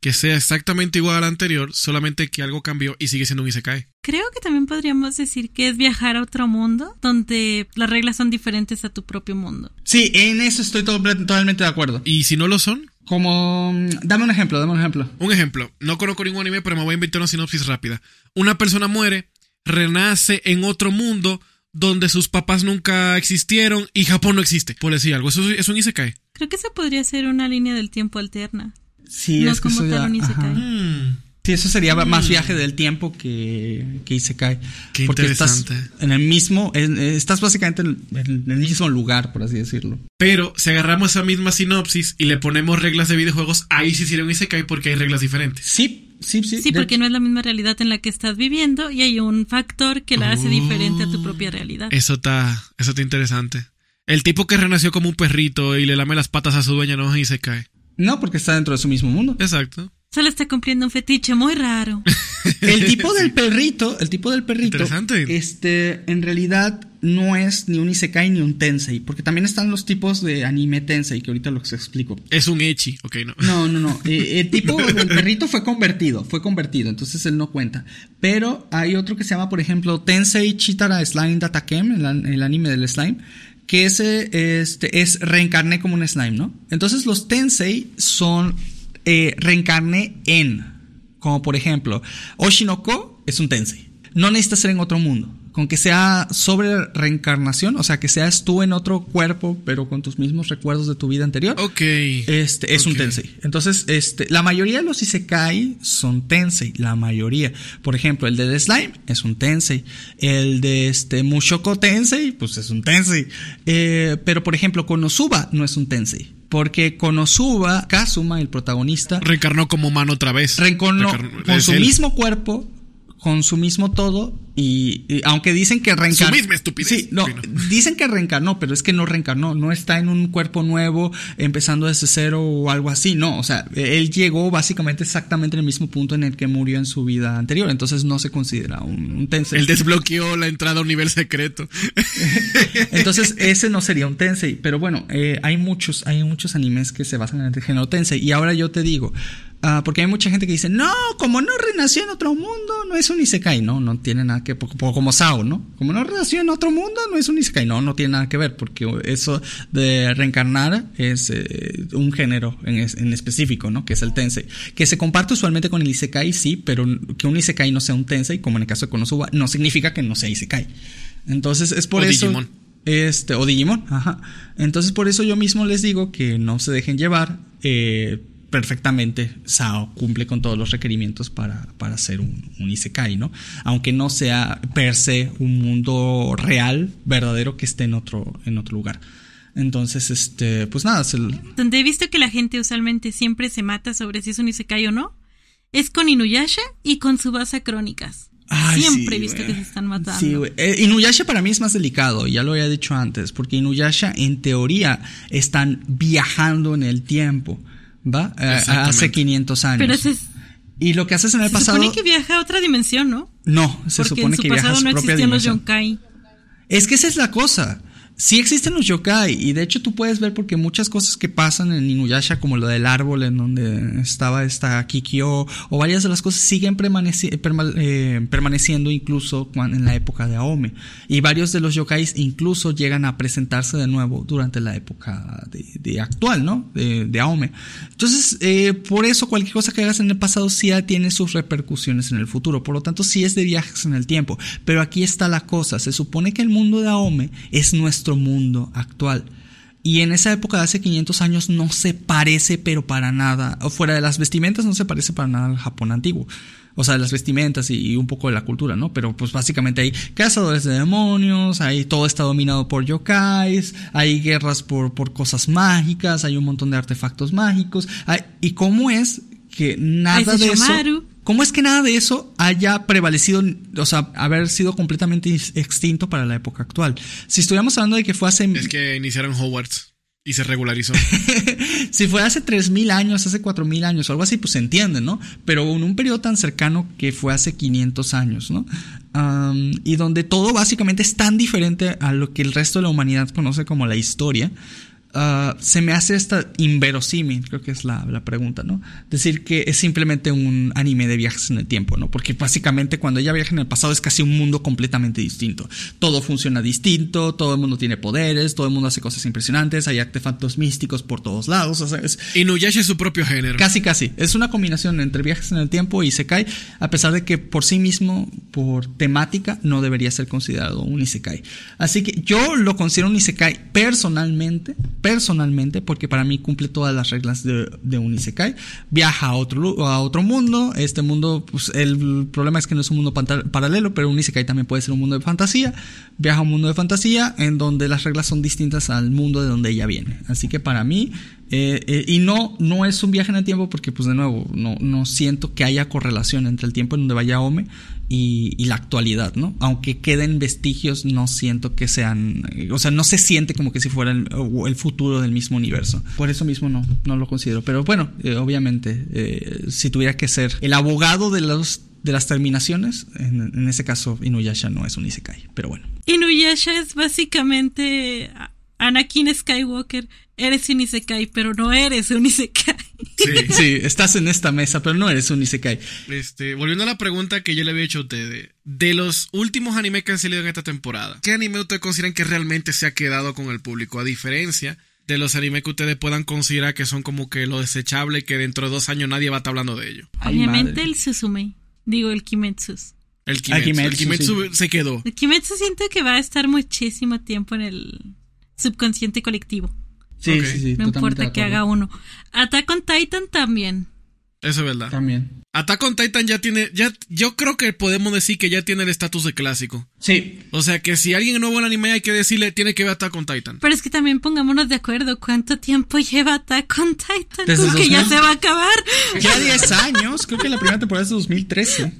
que sea exactamente igual al anterior, solamente que algo cambió y sigue siendo un Isekai. Creo que también podríamos decir que es viajar a otro mundo donde las reglas son diferentes a tu propio mundo. Sí, en eso estoy to totalmente de acuerdo. ¿Y si no lo son? Como... Dame un ejemplo, dame un ejemplo. Un ejemplo. No conozco ningún anime, pero me voy a inventar una sinopsis rápida. Una persona muere, renace en otro mundo donde sus papás nunca existieron y Japón no existe. Por decir algo, eso es un Isekai. Creo que esa podría ser una línea del tiempo alterna. Sí, no es que como eso tal ya- un Isekai. Mm. Sí, eso sería Mm. más viaje del tiempo que, que Isekai. Qué Porque estás en el mismo, en- estás básicamente en, en el mismo lugar, por así decirlo. Pero si agarramos esa misma sinopsis y le ponemos reglas de videojuegos, ahí sí sería un Isekai porque hay reglas diferentes. Sí, sí, sí. Sí, porque no es la misma realidad en la que estás viviendo y hay un factor que la hace diferente a tu propia realidad. Eso está, eso está interesante. El tipo que renació como un perrito y le lame las patas a su dueña no es Isekai. No, porque está dentro de su mismo mundo. Exacto. Solo está cumpliendo un fetiche muy raro. El tipo del perrito, el tipo del perrito, Interesante. este, en realidad no es ni un isekai ni un tensei, porque también están los tipos de anime tensei, que ahorita los explico. Es un Echi, ok, no. No, no, no. Eh, el tipo del perrito fue convertido, fue convertido, entonces él no cuenta. Pero hay otro que se llama, por ejemplo, Tensei Chitara Slime Datakem, el, el anime del slime, que ese este, es reencarné como un slime, ¿no? Entonces los Tensei son eh, reencarné en, como por ejemplo, Oshinoko es un Tensei. No necesita ser en otro mundo. Con que sea sobre reencarnación, o sea, que seas tú en otro cuerpo, pero con tus mismos recuerdos de tu vida anterior. Ok. Este es un tensei. Entonces, este, la mayoría de los isekai son tensei, la mayoría. Por ejemplo, el de The Slime es un tensei. El de este Mushoko Tensei, pues es un tensei. Eh, pero por ejemplo, Konosuba no es un tensei. Porque Konosuba, Kazuma, el protagonista, Reencarnó como mano otra vez. reencarnó con su él. mismo cuerpo, con su mismo todo, y, y aunque dicen que reencarnó. Su misma estupidez. Sí, no, Sí, no. dicen que reencarnó, pero es que no reencarnó, no está en un cuerpo nuevo, empezando desde cero o algo así, no, o sea, él llegó básicamente exactamente en el mismo punto en el que murió en su vida anterior, entonces no se considera un, un tensei. Él desbloqueó la entrada a un nivel secreto. Entonces, ese no sería un Tensei. Pero bueno, eh, hay muchos, hay muchos animes que se basan en el género Tensei. Y ahora yo te digo, ah, porque hay mucha gente que dice, no, como no renació en otro mundo, no es un Isekai. No, no tiene nada que po- como Sao, ¿no? Como no renació en otro mundo, no es un Isekai. No, no tiene nada que ver, porque eso de reencarnar es eh, un género en, es- en específico, ¿no? Que es el Tensei. Que se comparte usualmente con el Isekai, sí, pero que un Isekai no sea un Tensei, como en el caso de Konosuba, no significa que no sea Isekai. Entonces, es por O eso. Digimon. Este, o Digimon, ajá. Entonces, por eso yo mismo les digo que no se dejen llevar. eh, perfectamente, Sao cumple con todos los requerimientos para, para ser un, un Isekai, ¿no? Aunque no sea per se un mundo real, verdadero, que esté en otro, en otro lugar. Entonces, este, pues nada, se, Donde he visto que la gente usualmente siempre se mata sobre si es un Isekai o no, es con Inuyasha y con Subasa Crónicas. Ay, siempre sí, he visto que se están matando. Sí. Eh, Inuyasha para mí es más delicado, ya lo había dicho antes, porque Inuyasha en teoría están viajando en el tiempo, ¿va? Eh, hace 500 años. Pero ese es, Y lo que haces en el se pasado. supone que viaja a otra dimensión, ¿no? No, se Porque supone en su que viaja a su no propia existían los dimensión. Yonkai. Es que esa es la cosa. Sí existen los yokai y de hecho tú puedes ver porque muchas cosas que pasan en Inuyasha como lo del árbol en donde estaba esta Kikyo o varias de las cosas siguen eh, permaneciendo incluso en la época de Aome y varios de los yokais incluso llegan a presentarse de nuevo durante la época de, actual, ¿no? De, de Aome. Entonces, eh, por eso cualquier cosa que hagas en el pasado sí tiene sus repercusiones en el futuro. Por lo tanto, sí es de viajes en el tiempo. Pero aquí está la cosa. Se supone que el mundo de Aome es nuestro mundo actual. Y en esa época de hace 500 años no se parece, pero para nada. O fuera de las vestimentas, no se parece para nada al Japón antiguo. O sea, las vestimentas y, y un poco de la cultura, ¿no? Pero pues básicamente hay cazadores de demonios, hay todo está dominado por yokais, hay guerras por, por cosas mágicas, hay un montón de artefactos mágicos. hay- ¿Y cómo es que nada de eso... ¿Cómo es que nada de eso haya prevalecido, o sea, haber sido completamente ex- extinto para la época actual? Si estuviéramos hablando de que fue hace... Es que iniciaron Hogwarts y se regularizó. si fue hace 3.000 años, hace 4.000 años o algo así, pues se entiende, ¿no? Pero en un periodo tan cercano que fue hace 500 años, ¿no? Y donde todo básicamente es tan diferente a lo que el resto de la humanidad conoce como la historia. Ah, se me hace esta inverosímil, creo que es la, la pregunta, ¿no? Decir que es simplemente un anime de viajes en el tiempo, ¿no? Porque básicamente cuando ella viaja en el pasado es casi un mundo completamente distinto. Todo funciona distinto, todo el mundo tiene poderes, todo el mundo hace cosas impresionantes, hay artefactos místicos por todos lados, o sea, es, Inuyasha es su propio género. Casi, casi. Es una combinación entre viajes en el tiempo y Isekai, a pesar de que por sí mismo, por temática, no debería ser considerado un Isekai. Así que yo lo considero un Isekai personalmente, personalmente, porque para mí cumple todas las reglas de, de un Isekai. Viaja a otro, a otro mundo. Este mundo, pues el problema es que no es un mundo paralelo, pero un Isekai también puede ser un mundo de fantasía. Viaja a un mundo de fantasía en donde las reglas son distintas al mundo de donde ella viene. Así que para mí, eh, eh, y no, no es un viaje en el tiempo porque, pues de nuevo, no, no siento que haya correlación entre el tiempo en donde vaya Ome y, y la actualidad, ¿no? Aunque queden vestigios, no siento que sean, o sea, no se siente como que si fuera el, el futuro del mismo universo. Por eso mismo no, no lo considero. Pero bueno, eh, obviamente, eh, si tuviera que ser el abogado de los de las terminaciones, en, en, ese caso Inuyasha no es un Isekai, pero bueno. Inuyasha es básicamente Anakin Skywalker, eres un Isekai, pero no eres un Isekai. Sí. sí, estás en esta mesa, pero no eres un Isekai. Este, volviendo a la pregunta que yo le había hecho a ustedes, de los últimos animes que han salido en esta temporada, ¿qué anime ustedes consideran que realmente se ha quedado con el público? A diferencia de los animes que ustedes puedan considerar que son como que lo desechable que dentro de dos años nadie va a estar hablando de ellos. Obviamente el Suzume. Digo, el Kimetsu. El Kimetsu, Kimetsu, el Kimetsu sí. se quedó. El Kimetsu siento que va a estar muchísimo tiempo en el subconsciente colectivo. Sí, okay. sí, sí. No importa que haga uno. Attack on Titan también. Eso es verdad. También. Attack on Titan ya tiene, ya, yo creo que podemos decir que ya tiene el estatus de clásico. Sí. O sea que si alguien nuevo en anime hay que decirle, tiene que ver Attack on Titan. Pero es que también pongámonos de acuerdo, ¿cuánto tiempo lleva Attack on Titan? Desde Con que ya se va a acabar. Ya 10 años, creo que la primera temporada es de 2013.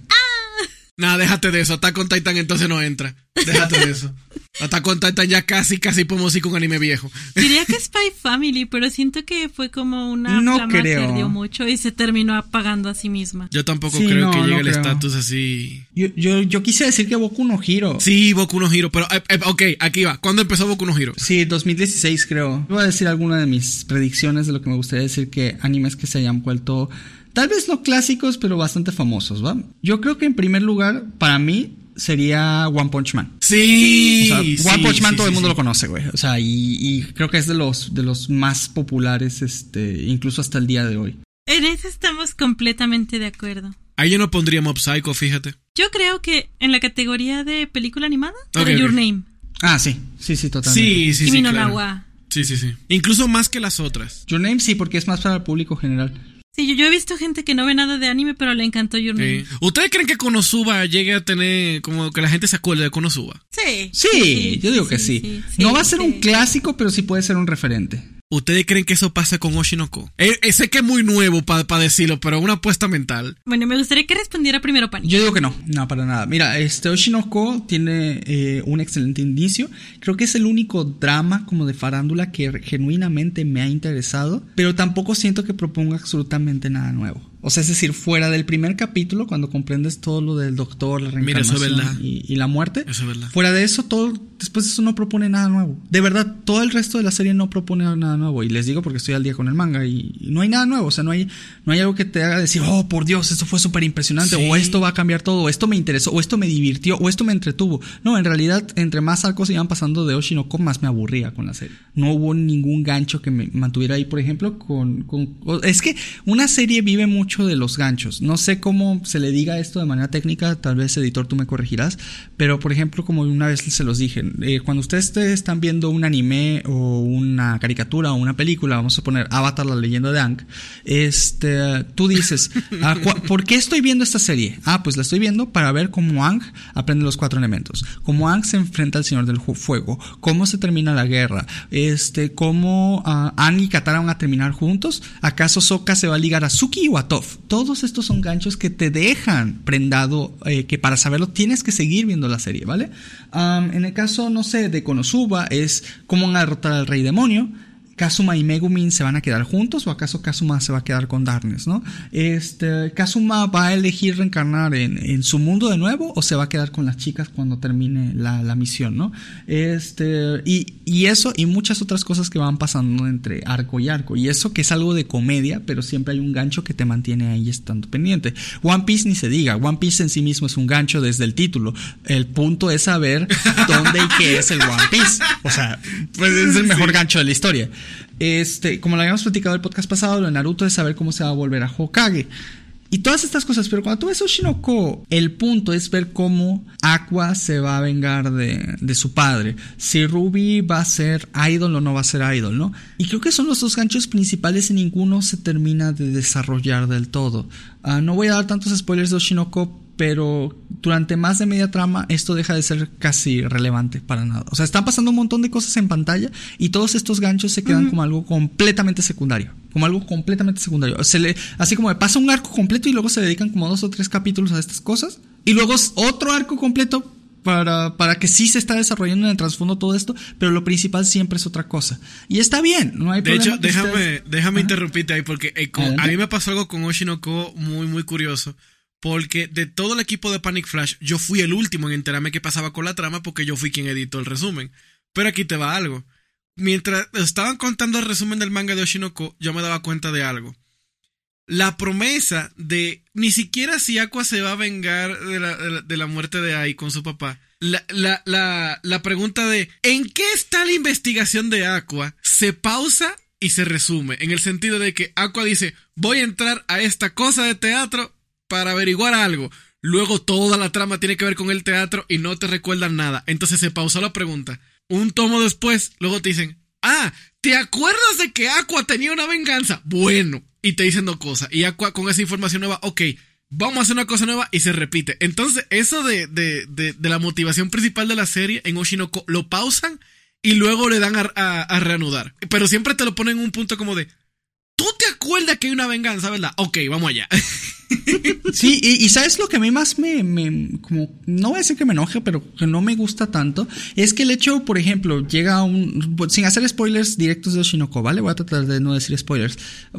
Nada, déjate de eso. Attack on Titan entonces no entra. Déjate de eso. Attack on Titan ya casi, casi podemos ir con un anime viejo. Diría que Spy Family, pero siento que fue como una no flama creo. perdió mucho y se terminó apagando a sí misma. Yo tampoco Sí, creo no, que no llegue el creo. estatus así. Yo, yo, yo quise decir que Boku no Hiro. Sí, Boku no Hiro, pero eh, eh, ok, aquí va. ¿Cuándo empezó Boku no Hiro? Sí, 2016 creo. Voy a decir alguna de mis predicciones de lo que me gustaría decir que animes que se hayan vuelto tal vez no clásicos, pero bastante famosos, ¿va? Yo creo que en primer lugar, para mí, sería One Punch Man. Sí. O sea, sí, One Punch Man sí, todo el mundo sí. lo conoce, güey. O sea, y, y creo que es de los, de los más populares, este, incluso hasta el día de hoy. En eso estamos completamente de acuerdo. Ahí yo no pondría Mob Psycho, fíjate. Yo creo que en la categoría de película animada, Ok, era Your. Name. Ah, sí, sí, sí, totalmente. Sí, sí, Kimi sí. no claro. Nawa. Sí, sí, sí. Incluso más que las otras. Your Name sí, porque es más para el público general. Sí, yo, yo he visto gente que no ve nada de anime, pero le encantó Your Name. Sí. ¿Ustedes creen que Konosuba llegue a tener como que la gente se acuerde de Konosuba? Sí. Sí, yo digo que sí. no va a ser sí. un clásico, pero sí puede ser un referente. ¿Ustedes creen que eso pase con Oshinoko? Eh, eh, sé que es muy nuevo para decirlo, pero una apuesta mental. Bueno, me gustaría que respondiera primero Pani. Yo digo que no, no, para nada. Mira, este Oshinoko tiene eh, un excelente inicio. Creo que es el único drama como de farándula que genuinamente me ha interesado, pero tampoco siento que proponga absolutamente nada nuevo. O sea, es decir, fuera del primer capítulo, cuando comprendes todo lo del doctor, la Mira, eso es reencarnación y, y la muerte, Eso es verdad. fuera de eso, todo, después de eso no propone nada nuevo. De verdad, todo el resto de la serie no propone nada nuevo. Y les digo porque estoy al día con el manga y, y no hay nada nuevo. O sea, no hay, no hay algo que te haga decir, oh, por Dios, esto fue súper impresionante, Sí. o esto va a cambiar todo, o esto me interesó, o esto me divirtió, o esto me entretuvo. No, en realidad, entre más arcos iban pasando de Oshinoko, más me aburría con la serie. No hubo ningún gancho que me mantuviera ahí, por ejemplo, con, con es que una serie vive mucho de los ganchos. No sé cómo se le diga esto de manera técnica, tal vez editor tú me corregirás, pero por ejemplo, como una vez se los dije, eh, cuando ustedes te están viendo un anime o una caricatura o una película, vamos a poner Avatar, la leyenda de Aang, este, tú dices, ah, ¿por qué estoy viendo esta serie? Ah, pues la estoy viendo para ver cómo Aang aprende los cuatro elementos, cómo Aang se enfrenta al Señor del Fuego, cómo se termina la guerra, este, cómo ah, Aang y Katara van a terminar juntos, acaso Sokka se va a ligar a Suki o a. Todos estos son ganchos que te dejan prendado, eh, que para saberlo tienes que seguir viendo la serie, ¿vale? En el caso, no sé, de Konosuba es cómo derrotar al rey demonio. Kazuma y Megumin se van a quedar juntos o acaso Kazuma se va a quedar con Darkness, ¿no? Este, Kazuma va a elegir reencarnar en, en su mundo de nuevo o se va a quedar con las chicas cuando termine la, la misión, ¿no? Este, y, y eso y muchas otras cosas que van pasando entre arco y arco. Y eso que es algo de comedia, pero siempre hay un gancho que te mantiene ahí estando pendiente. One Piece ni se diga, One Piece en sí mismo es un gancho desde el título. El punto es saber dónde y qué es el One Piece. O sea, pues es el mejor gancho de la historia. Este, como lo habíamos platicado el podcast pasado, lo de Naruto es saber cómo se va a volver a Hokage. Y todas estas cosas, pero cuando tú ves Oshinoko, el punto es ver cómo Aqua se va a vengar de, de su padre. Si Ruby va a ser idol o no va a ser idol, ¿no? Y creo que son los dos ganchos principales y ninguno se termina de desarrollar del todo. Ah, no voy a dar tantos spoilers de Oshinoko, pero durante más de media trama esto deja de ser casi relevante para nada. O sea, están pasando un montón de cosas en pantalla y todos estos ganchos se quedan como algo completamente secundario. Como algo completamente secundario. Se le, así como pasa un arco completo y luego se dedican como dos o tres capítulos a estas cosas. Y luego otro arco completo para, para que sí se está desarrollando en el trasfondo todo esto, pero lo principal siempre es otra cosa. Y está bien, no hay De problema. hecho, que déjame, ustedes- déjame Ajá. interrumpirte ahí porque eh, con- a mí me pasó algo con Oshinoko muy, muy curioso. Porque de todo el equipo de Panic Flash, yo fui el último en enterarme qué pasaba con la trama porque yo fui quien editó el resumen. Pero aquí te va algo. Mientras estaban contando el resumen del manga de Oshinoko, yo me daba cuenta de algo. La promesa de ni siquiera si Aqua se va a vengar de la, de la- muerte de Ai con su papá. La, la, la, la pregunta de ¿en qué está la investigación de Aqua? Se pausa y se resume. En el sentido de que Aqua dice, voy a entrar a esta cosa de teatro para averiguar algo. Luego toda la trama tiene que ver con el teatro y no te recuerdan nada. Entonces se pausó la pregunta. Un tomo después, luego te dicen, ah, ¿te acuerdas de que Aqua tenía una venganza? Bueno, y te dicen dos cosas. Y Aqua con esa información nueva, ok, vamos a hacer una cosa nueva y se repite. Entonces, eso de, de, de, de la motivación principal de la serie en Oshinoko lo pausan y luego le dan a, reanudar. Pero siempre te lo ponen en un punto como de, ¿tú te acuerdas que hay una venganza, verdad? Ok, vamos allá. Sí, y, sabes lo que a mí más me, como, no voy a decir que me enoje, pero que no me gusta tanto, es que el hecho, por ejemplo, llega un, sin hacer spoilers directos de Oshinoko, ¿vale? Voy a tratar de no decir spoilers.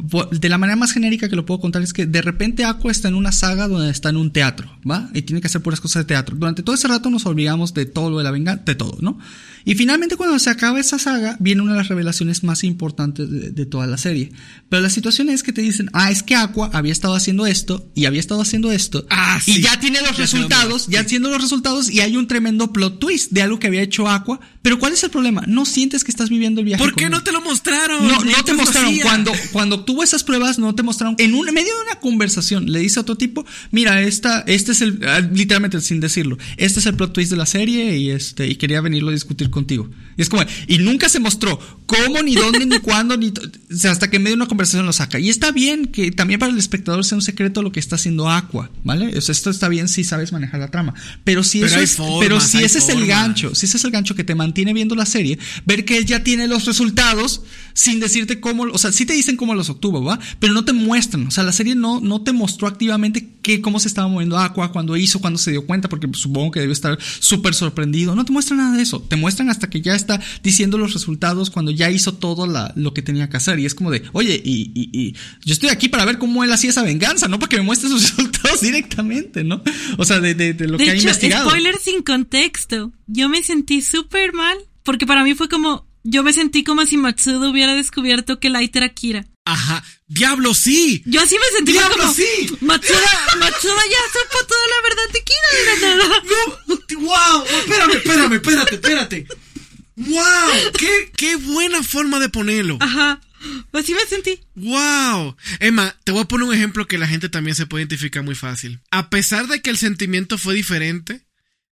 Po- De la manera más genérica que lo puedo contar es que de repente Aqua está en una saga donde está en un teatro, ¿va? Y tiene que hacer puras cosas de teatro. Durante todo ese rato nos olvidamos de todo lo de la venganza, de todo, ¿no? Y finalmente cuando se acaba esa saga, viene una de las revelaciones más importantes de, de toda la serie. Pero la situación es que te dicen, ah, es que Aqua había estado haciendo esto y había estado haciendo esto. Ah, y sí. ya tiene los Ya resultados, vas, ya tiene los resultados y hay un tremendo plot twist de algo que había hecho Aqua. Pero ¿cuál es el problema? No sientes que estás viviendo el viaje. ¿Por qué no te lo mostraron? No, no te lo mostraron. Cuando, cuando obtuvo esas pruebas, no te mostraron. En un, en medio de una conversación, le dice a otro tipo: Mira, esta, este es el. ah, Literalmente, sin decirlo. Este es el plot twist de la serie y este, y quería venirlo a discutir contigo. Y es como, y nunca se mostró cómo, ni dónde, ni cuándo, ni. to- o sea, hasta que en medio de una conversación lo saca. Y está bien que también para el espectador sea un secreto lo que está haciendo Aqua, ¿vale? O sea, esto está bien si sabes manejar la trama. Pero si Pero eso hay es. formas, pero si hay ese es el gancho, si ese es el gancho que te mantiene viendo la serie, ver que él ya tiene los resultados sin decirte cómo, o sea, sí te dicen cómo los obtuvo, ¿va? Pero no te muestran, o sea, la serie no, no te mostró activamente qué, cómo se estaba moviendo Aqua, cuando hizo, cuando se dio cuenta, porque supongo que debió estar súper sorprendido. No te muestran nada de eso, te muestran hasta que ya está diciendo los resultados cuando ya hizo todo la- lo que tenía que hacer. Y es como de, oye, y, y, y yo estoy aquí para ver cómo él hacía esa venganza, no para que me muestre sus resultados directamente, ¿no? O sea, de, de, de lo de que ha hecho, investigado. spoiler sin contexto. Yo me sentí súper mal porque para mí fue como, yo me sentí como si Matsuda hubiera descubierto que Light era Kira. Ajá. ¡Diablo, sí! Yo así me sentí ¡Diablo, como, sí! Matsuda, Matsuda ya supo toda la verdad la nada. ¡No! ¡Wow! Espérame, espérame, espérate, espérate. ¡Wow! ¡Qué, qué buena forma de ponerlo! Ajá. Así me sentí. ¡Wow! Emma, te voy a poner un ejemplo que la gente también se puede identificar muy fácil. A pesar de que el sentimiento fue diferente,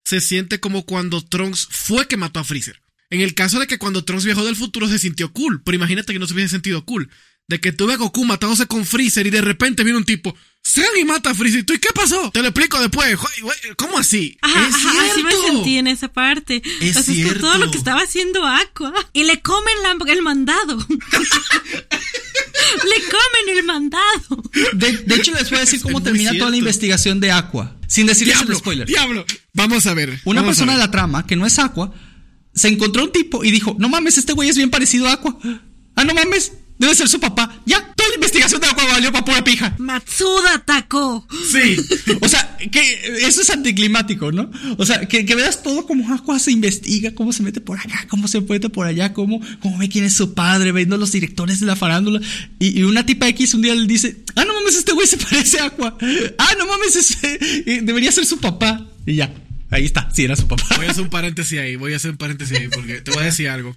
se siente como cuando Trunks fue que mató a Freezer. En el caso de que cuando Trunks viajó del futuro se sintió cool, pero imagínate que no se hubiese sentido cool. De que tuve a Goku matándose con Freezer y de repente viene un tipo, Sean y mata a Freezer. ¿Y tú, ¿y qué pasó? Te lo explico después. ¿Cómo así? Ajá, es ajá, así me cierto. sentí en esa parte. Es o sea, es por todo cierto. lo que estaba haciendo Aqua. Y le comen la- el mandado. le comen el mandado. De, de hecho, les voy a decir Es cómo termina toda la cierto. investigación de Aqua. Sin decirles el spoiler. diablo. Vamos a ver. Una persona de la trama, que no es Aqua, se encontró un tipo y dijo, no mames, este güey es bien parecido a Aqua. Ah, no mames, debe ser su papá. Ya, toda la investigación de Aqua valió para pura pija. Matsuda atacó. Sí. O sea, que eso es anticlimático, ¿no? O sea, que, que veas todo como Aqua se investiga, cómo se mete por acá, cómo se mete por allá, cómo, cómo ve quién es su padre, viendo los directores de la farándula. Y, y una tipa X un día le dice, ah, no mames, este güey se parece a Aqua. Ah, no mames, ese, debería ser su papá. Y ya, ahí está, sí era su papá. Voy a hacer un paréntesis ahí, voy a hacer un paréntesis ahí porque te voy a decir algo.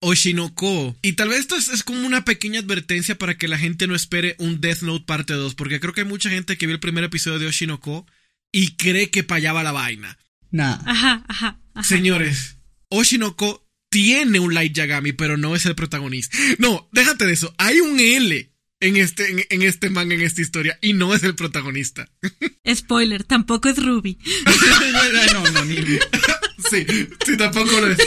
Oshinoko. Y tal vez esto es, es como una pequeña advertencia para que la gente no espere un Death Note parte 2, porque creo que hay mucha gente que vio el primer episodio de Oshinoko y cree que payaba la vaina. Nah. Ajá, ajá, ajá. Señores, Oshinoko tiene un Light Yagami, pero no es el protagonista. No, déjate de eso. Hay un L en este, en, en este manga, en esta historia, y no es el protagonista. Spoiler, tampoco es Ruby. no, no, ni. Sí, sí, tampoco lo es.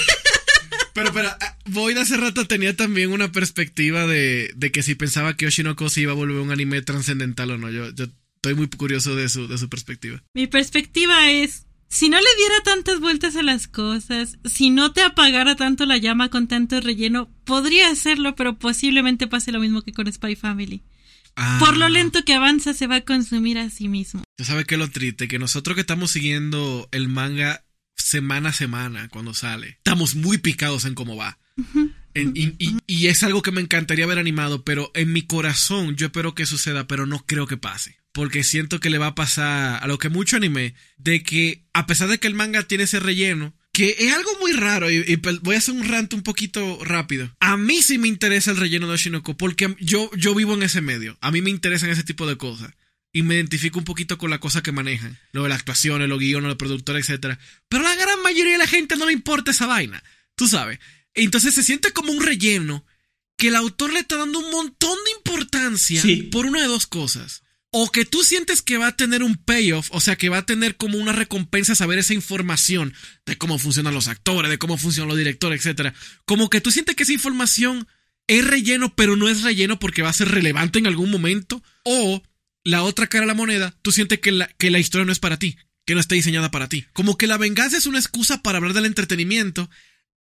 Pero, pero, ah, Void hace rato tenía también una perspectiva de, de que si pensaba que Oshinoko se iba a volver un anime trascendental o no. Yo, yo Estoy muy curioso de su, de su perspectiva. Mi perspectiva es, si no le diera tantas vueltas a las cosas, si no te apagara tanto la llama con tanto relleno, podría hacerlo, pero posiblemente pase lo mismo que con Spy Family. Ah. Por lo lento que avanza, se va a consumir a sí mismo. Tú sabes que es lo triste, que nosotros que estamos siguiendo el manga semana a semana cuando sale, estamos muy picados en cómo va. En- y, y- y es algo que me encantaría ver animado, pero en mi corazón yo espero que suceda, pero no creo que pase. Porque siento que le va a pasar a lo que mucho anime, de que a pesar de que el manga tiene ese relleno, que es algo muy raro, y, y pe- voy a hacer un rant un poquito rápido. A mí sí me interesa el relleno de Oshinoko, porque yo, yo vivo en ese medio. A mí me interesan ese tipo de cosas y me identifico un poquito con la cosa que manejan. Lo de las actuaciones, los guiones, los productores, etc. Pero a la gran mayoría de la gente no le importa esa vaina. Tú sabes. Entonces se siente como un relleno que el autor le está dando un montón de importancia Sí. por una de dos cosas. O que tú sientes que va a tener un payoff, o sea, que va a tener como una recompensa saber esa información de cómo funcionan los actores, de cómo funcionan los directores, etc. Como que tú sientes que esa información es relleno, pero no es relleno porque va a ser relevante en algún momento. O la otra cara de la moneda, tú sientes que la, que la historia no es para ti, que no está diseñada para ti. Como que la venganza es una excusa para hablar del entretenimiento,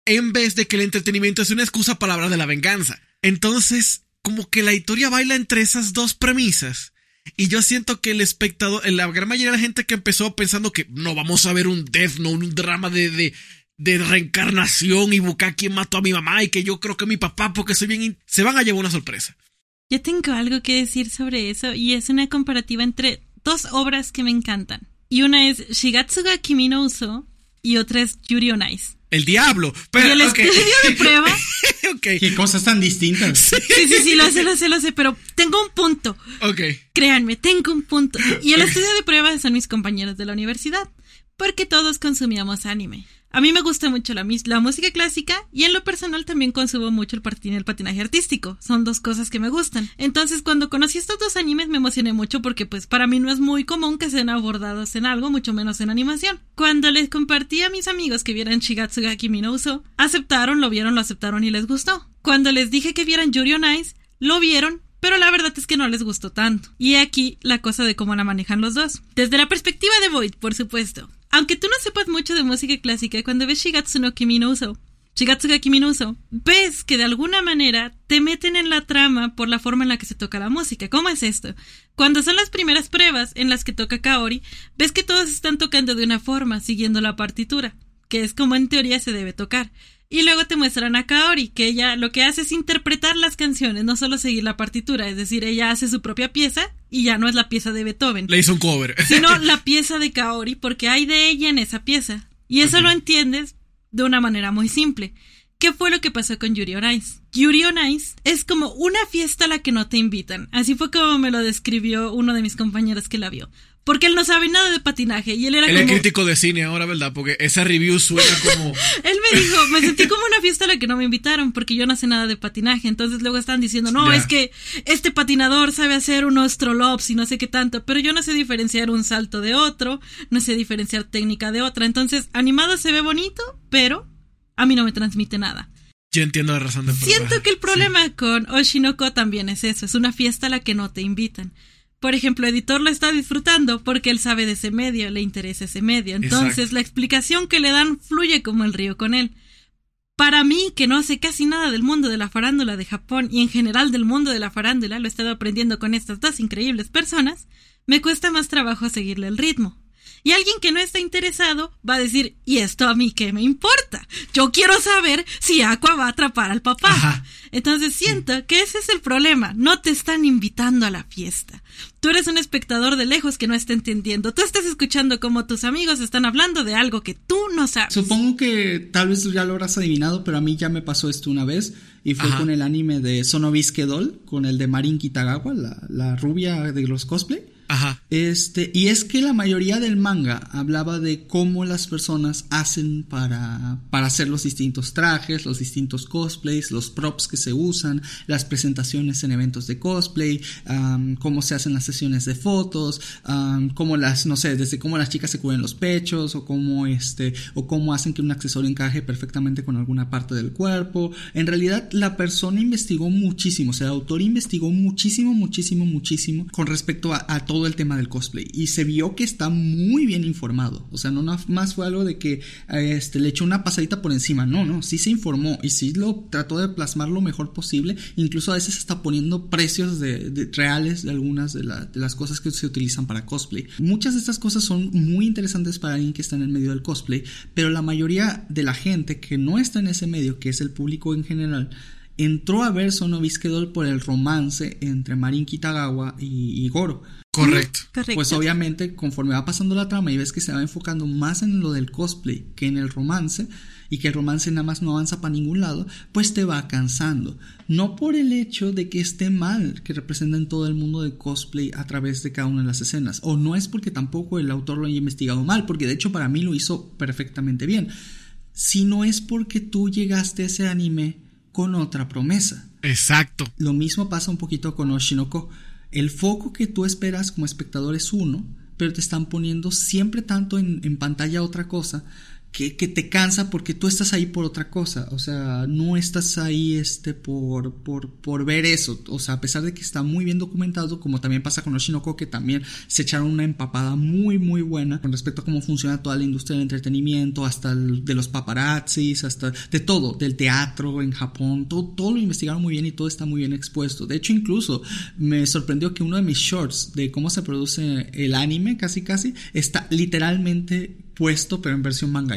en vez de que el entretenimiento es una excusa para hablar de la venganza. Entonces, como que la historia baila entre esas dos premisas. Y yo siento que el espectador, la gran mayoría de la gente que empezó pensando que no vamos a ver un Death Note, un drama de, de, de reencarnación y buscar quién mató a mi mamá y que yo creo que mi papá porque soy bien... Se van a llevar una sorpresa. Yo tengo algo que decir sobre eso y es una comparativa entre dos obras que me encantan. Y una es Shigatsuga Kimi no Uso y otra es Yuri on Ice. El diablo. y Pero, el estudio de prueba. Qué cosas tan distintas. Sí, sí, sí, lo sé, lo sé, lo sé, pero tengo un punto. Ok. Créanme, tengo un punto. Y el estudio de prueba son mis compañeros de la universidad, porque todos consumíamos anime. A mí me gusta mucho la, música clásica y en lo personal también consumo mucho el patinaje artístico. Son dos cosas que me gustan. Entonces cuando conocí estos dos animes me emocioné mucho porque pues para mí no es muy común que sean abordados en algo, mucho menos en animación. Cuando les compartí a mis amigos que vieran Shigatsuga Kimi no Uso, aceptaron, lo vieron, lo aceptaron y les gustó. Cuando les dije que vieran Yuri on Ice, lo vieron, pero la verdad es que no les gustó tanto. Y aquí la cosa de cómo la manejan los dos. Desde la perspectiva de Void, por supuesto. Aunque tú no sepas mucho de música clásica, cuando ves Shigatsu no Kimi no Uso, Shigatsuga Kimi no ves que de alguna manera te meten en la trama por la forma en la que se toca la música. ¿Cómo es esto? Cuando son las primeras pruebas en las que toca Kaori, ves que todos están tocando de una forma, siguiendo la partitura, que es como en teoría se debe tocar. Y luego te muestran a Kaori, que ella lo que hace es interpretar las canciones, no solo seguir la partitura, es decir, ella hace su propia pieza y ya no es la pieza de Beethoven, Le hizo un cover. sino la pieza de Kaori, porque hay de ella en esa pieza. Y eso lo entiendes de una manera muy simple. ¿Qué fue lo que pasó con Yuri on Ice? Yuri on Ice es como una fiesta a la que no te invitan. Así fue como me lo describió uno de mis compañeros que la vio. Porque él no sabe nada de patinaje y él era Él es crítico de cine ahora, ¿verdad? Porque esa review suena como... Él me dijo, me sentí como una fiesta a la que no me invitaron porque yo no sé nada de patinaje. Entonces luego están diciendo, no, es que este patinador sabe hacer unos trollops y no sé qué tanto, pero yo no sé diferenciar un salto de otro, no sé diferenciar técnica de otra. Entonces, animado se ve bonito, pero a mí no me transmite nada. Yo entiendo la razón del Siento que el problema con Oshinoko también es eso, es una fiesta a la que no te invitan. Por ejemplo, el editor lo está disfrutando porque él sabe de ese medio, le interesa ese medio. Entonces, Exacto. la explicación que le dan fluye como el río con él. Para mí, que no sé casi nada del mundo de la farándula de Japón y en general del mundo de la farándula, lo he estado aprendiendo con estas dos increíbles personas, me cuesta más trabajo seguirle el ritmo. Y alguien que no está interesado va a decir, ¿y esto a mí qué me importa? Yo quiero saber si Aqua va a atrapar al papá. Ajá. Entonces siento que ese es el problema. No te están invitando a la fiesta. Tú eres un espectador de lejos que no está entendiendo. Tú estás escuchando como tus amigos están hablando de algo que tú no sabes. Supongo que tal vez ya lo habrás adivinado, pero a mí ya me pasó esto una vez y fue Ajá. con el anime de Sonobiske Doll, con el de Marin Kitagawa, la, la rubia de los cosplay. Ajá. Este, y es que la mayoría del manga hablaba de cómo las personas hacen para, para hacer los distintos trajes, los distintos cosplays, los props que se usan, las presentaciones en eventos de cosplay, am, cómo se hacen las sesiones de fotos, am, cómo las, no sé, desde cómo las chicas se cubren los pechos, o cómo este, o cómo hacen que un accesorio encaje perfectamente con alguna parte del cuerpo. En realidad, la persona investigó muchísimo, o sea, el autor investigó muchísimo, muchísimo, muchísimo con respecto a, a todo todo el tema del cosplay y se vio que está muy bien informado. O sea, no más fue algo de que este, le echó una pasadita por encima. No, no, sí se informó y sí lo trató de plasmar lo mejor posible. Incluso a veces está poniendo precios de, reales de algunas de, las cosas que se utilizan para cosplay. Muchas de estas cosas son muy interesantes para alguien que está en el medio del cosplay, pero la mayoría de la gente que no está en ese medio, que es el público en general, entró a ver Sono Doll por el romance entre Marin Kitagawa y, Goro. Correcto. Pues obviamente, conforme va pasando la trama y ves que se va enfocando más en lo del cosplay que en el romance, y que el romance nada más no avanza para ningún lado, pues te va cansando. No por el hecho de que esté mal que representen todo el mundo de cosplay a través de cada una de las escenas, o no es porque tampoco el autor lo haya investigado mal, porque de hecho para mí lo hizo perfectamente bien, sino es porque tú llegaste a ese anime con otra promesa. Exacto. Lo mismo pasa un poquito con Oshinoko. El foco que tú esperas como espectador es uno, pero te están poniendo siempre tanto en, en pantalla otra cosa que, que, te cansa porque tú estás ahí por otra cosa, o sea, no estás ahí este por, por, por ver eso, o sea, a pesar de que está muy bien documentado, como también pasa con Oshinoko, que también se echaron una empapada muy muy buena con respecto a cómo funciona toda la industria del entretenimiento, hasta de los paparazzis, hasta de todo, del teatro en Japón, todo, todo lo investigaron muy bien y todo está muy bien expuesto. De hecho, incluso me sorprendió que uno de mis shorts de cómo se produce el anime, casi casi, está literalmente puesto, pero en versión manga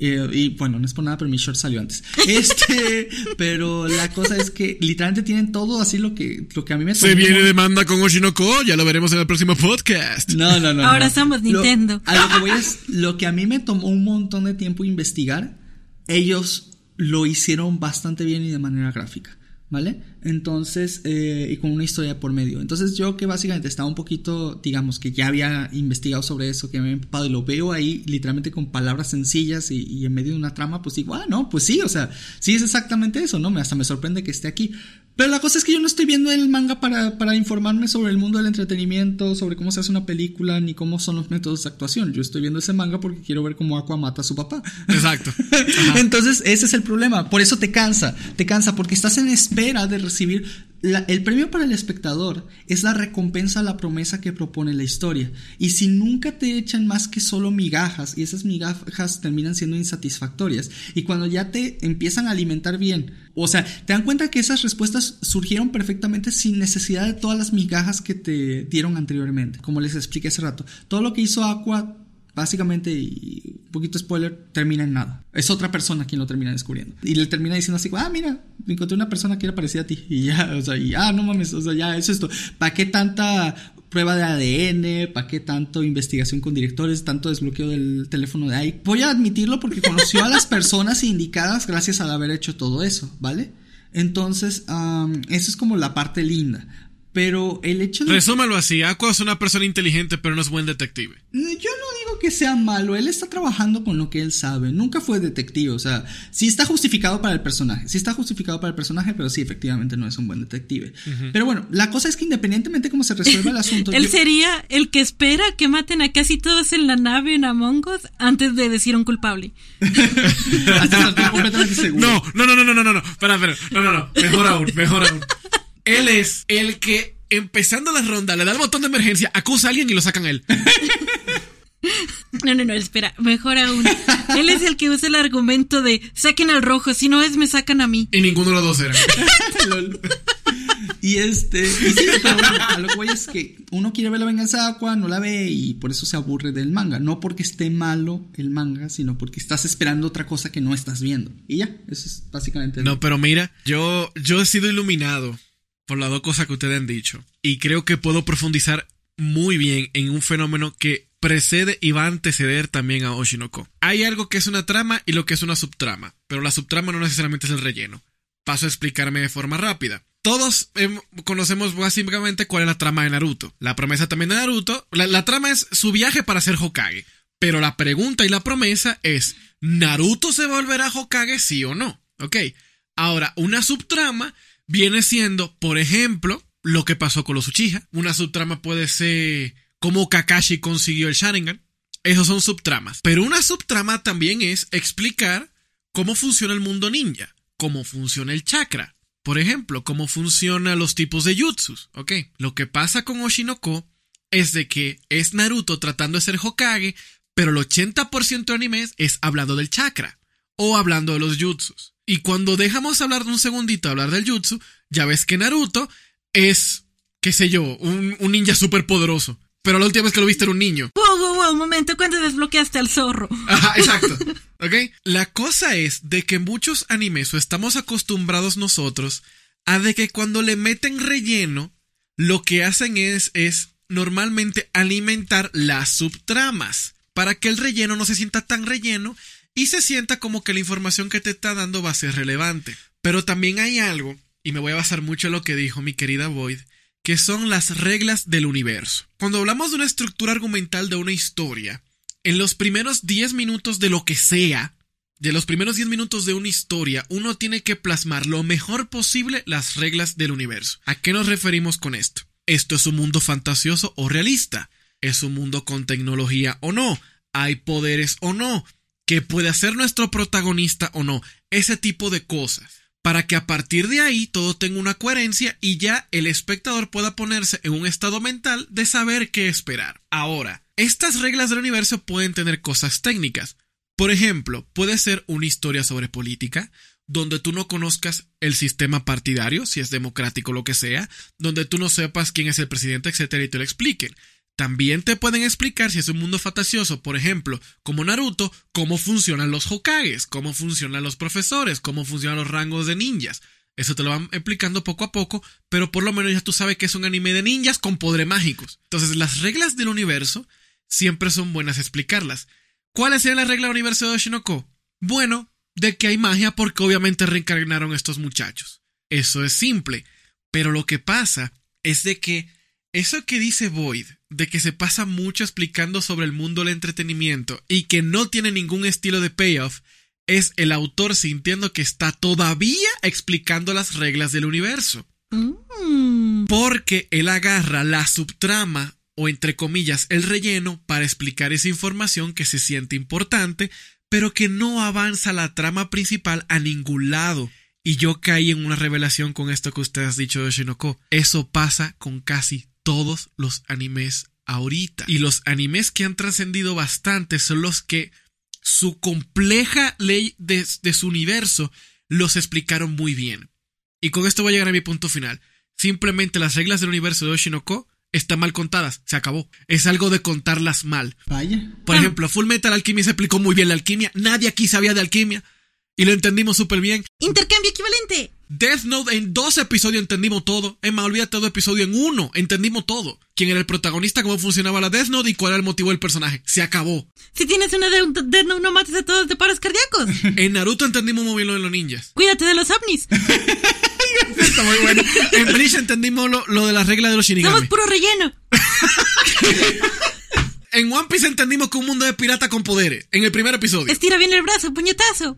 eh, y bueno, no es por nada, pero mi short salió antes. Este, pero la cosa es que literalmente tienen todo así lo que, lo que a mí me Se viene demanda con Oshinoko, ya lo veremos en el próximo podcast. No, no, no. Ahora somos Nintendo. a lo que voy es, lo que a mí me tomó un montón de tiempo investigar, ellos lo hicieron bastante bien y de manera gráfica. ¿Vale? Entonces, eh, y con una historia por medio. Entonces, yo que básicamente estaba un poquito, digamos, que ya había investigado sobre eso, que me he empapado y lo veo ahí literalmente con palabras sencillas y, y, en medio de una trama, pues digo, ah, no, pues sí, o sea, sí es exactamente eso, ¿no? Hasta me sorprende que esté aquí. Pero la cosa es que yo no estoy viendo el manga para, para, informarme sobre el mundo del entretenimiento, sobre cómo se hace una película, ni cómo son los métodos de actuación. Yo estoy viendo ese manga porque quiero ver cómo Aqua mata a su papá. Exacto. Entonces, ese es el problema. Por eso te cansa. Te cansa porque estás en espera de recibir el premio para el espectador es la recompensa a la promesa que propone la historia. Y si nunca te echan más que solo migajas, y esas migajas terminan siendo insatisfactorias, y cuando ya te empiezan a alimentar bien, o sea, te dan cuenta que esas respuestas surgieron perfectamente sin necesidad de todas las migajas que te dieron anteriormente. Como les expliqué hace rato, todo lo que hizo Aqua básicamente, y un poquito spoiler, termina en nada. Es otra persona quien lo termina descubriendo. Y le termina diciendo así, ah, mira, encontré una persona que era parecida a ti. Y ya, o sea, y, ah, no mames, o sea, ya, es esto. ¿Para qué tanta prueba de ADN? ¿Para qué tanto investigación con directores? Tanto desbloqueo del teléfono de ahí. Voy a admitirlo porque conoció a las personas indicadas gracias al haber hecho todo eso, ¿vale? Entonces, eso es como la parte linda. Pero el hecho de. Resúmalo así: Aqua es una persona inteligente, pero no es buen detective. Yo no digo que sea malo. Él está trabajando con lo que él sabe. Nunca fue detective. O sea, sí está justificado para el personaje. Sí está justificado para el personaje, pero sí, efectivamente no es un buen detective. Pero bueno, la cosa es que independientemente de cómo se resuelva el asunto. él sería el que espera que maten a casi todos en la nave en Among Us antes de decir un culpable. Hasta completamente seguro. No, no, no, no, no, no, no. Espera, espera. No, no, no. Mejor aún, mejor aún. Él es el que, empezando la ronda, le da el botón de emergencia, acusa a alguien y lo sacan a él. No, no, no, espera, mejor aún. Él es el que usa el argumento de saquen al rojo, si no es, me sacan a mí. Y ninguno de los dos era. y este, y sí, pero a lo que voy es que uno quiere ver la venganza de Aqua, no la ve y por eso se aburre del manga. No porque esté malo el manga, sino porque estás esperando otra cosa que no estás viendo. Y ya, eso es básicamente. No, pero mira, yo, yo he sido iluminado por las dos cosas que ustedes han dicho. Y creo que puedo profundizar muy bien en un fenómeno que precede y va a anteceder también a Oshinoko. Hay algo que es una trama y lo que es una subtrama, pero la subtrama no necesariamente es el relleno. Paso a explicarme de forma rápida. Todos conocemos básicamente cuál es la trama de Naruto. La promesa también de Naruto. La, la trama es su viaje para ser Hokage. Pero la pregunta y la promesa es, ¿Naruto se volverá Hokage sí o no? Ok. Ahora, una subtrama viene siendo, por ejemplo, lo que pasó con los Uchiha. Una subtrama puede ser cómo Kakashi consiguió el Sharingan. Esos son subtramas. Pero una subtrama también es explicar cómo funciona el mundo ninja, cómo funciona el chakra. Por ejemplo, cómo funcionan los tipos de jutsus. Ok, lo que pasa con Oshinoko es de que es Naruto tratando de ser Hokage, pero el 80% de animes es hablando del chakra o hablando de los jutsus. Y cuando dejamos hablar de un segundito hablar del jutsu, ya ves que Naruto es, qué sé yo, un, un ninja súper poderoso. Pero la última vez que lo viste era un niño. Wow, wow, wow, un momento, ¿cuándo desbloqueaste al zorro? Ajá, exacto. ¿Ok? La cosa es de que muchos animes o estamos acostumbrados nosotros a de que cuando le meten relleno, lo que hacen es, es normalmente alimentar las subtramas para que el relleno no se sienta tan relleno y se sienta como que la información que te está dando va a ser relevante. Pero también hay algo, y me voy a basar mucho en lo que dijo mi querida Void, que son las reglas del universo. Cuando hablamos de una estructura argumental de una historia, en los primeros 10 minutos de lo que sea, de los primeros 10 minutos de una historia, uno tiene que plasmar lo mejor posible las reglas del universo. ¿A qué nos referimos con esto? ¿Esto es un mundo fantasioso o realista? ¿Es un mundo con tecnología o no? ¿Hay poderes o no? ¿Qué puede hacer nuestro protagonista o no? Ese tipo de cosas para que a partir de ahí todo tenga una coherencia y ya el espectador pueda ponerse en un estado mental de saber qué esperar. Ahora, estas reglas del universo pueden tener cosas técnicas. Por ejemplo, puede ser una historia sobre política, donde tú no conozcas el sistema partidario, si es democrático o lo que sea, donde tú no sepas quién es el presidente, etcétera, y te lo expliquen. También te pueden explicar si es un mundo fantasioso, por ejemplo, como Naruto, cómo funcionan los Hokages, cómo funcionan los profesores, cómo funcionan los rangos de ninjas. Eso te lo van explicando poco a poco, pero por lo menos ya tú sabes que es un anime de ninjas con poderes mágicos. Entonces, las reglas del universo siempre son buenas explicarlas. ¿Cuáles serían las reglas del universo de Oshinoko? Bueno, de que hay magia porque obviamente reencarnaron estos muchachos. Eso es simple. Pero lo que pasa es de que eso que dice Void, de que se pasa mucho explicando sobre el mundo del entretenimiento y que no tiene ningún estilo de payoff, es el autor sintiendo que está todavía explicando las reglas del universo. Mm. Porque él agarra la subtrama o entre comillas el relleno para explicar esa información que se siente importante, pero que no avanza la trama principal a ningún lado. Y yo caí en una revelación con esto que usted ha dicho de Shinoko. Eso pasa con casi todos los animes ahorita. Y los animes que han trascendido bastante son los que su compleja ley de, su universo los explicaron muy bien. Y con esto voy a llegar a mi punto final. Simplemente las reglas del universo de Oshinoko están mal contadas. Se acabó. Es algo de contarlas mal. Vaya. Por ejemplo, Full Metal Alchemy se explicó muy bien la alquimia. Nadie aquí sabía de alquimia. Y lo entendimos súper bien. Intercambio equivalente. Death Note en dos episodios entendimnos todo. Es más, olvídate todo episodio en uno. Entendimos todo. Quién era el protagonista, cómo funcionaba la Death Note y cuál era el motivo del personaje. Se acabó. Si tienes una de Death Note, no mates a todos de paros cardíacos. En Naruto entendimos muy bien lo de los ninjas. Cuídate de los ovnis. Está muy bueno. En Bleach entendimos lo, lo de las reglas de los Shinigami. Somos puro relleno. En One Piece entendimos que un mundo de pirata con poderes. En el primer episodio. Estira bien el brazo, puñetazo.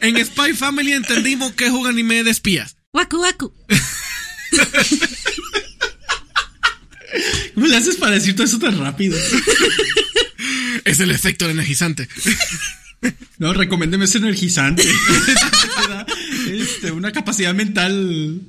En Spy Family entendimos que es un anime de espías. Waku waku. ¿Cómo le haces para decir todo eso tan rápido? Es el efecto energizante. No, recomiéndeme ese energizante. Este, una capacidad mental.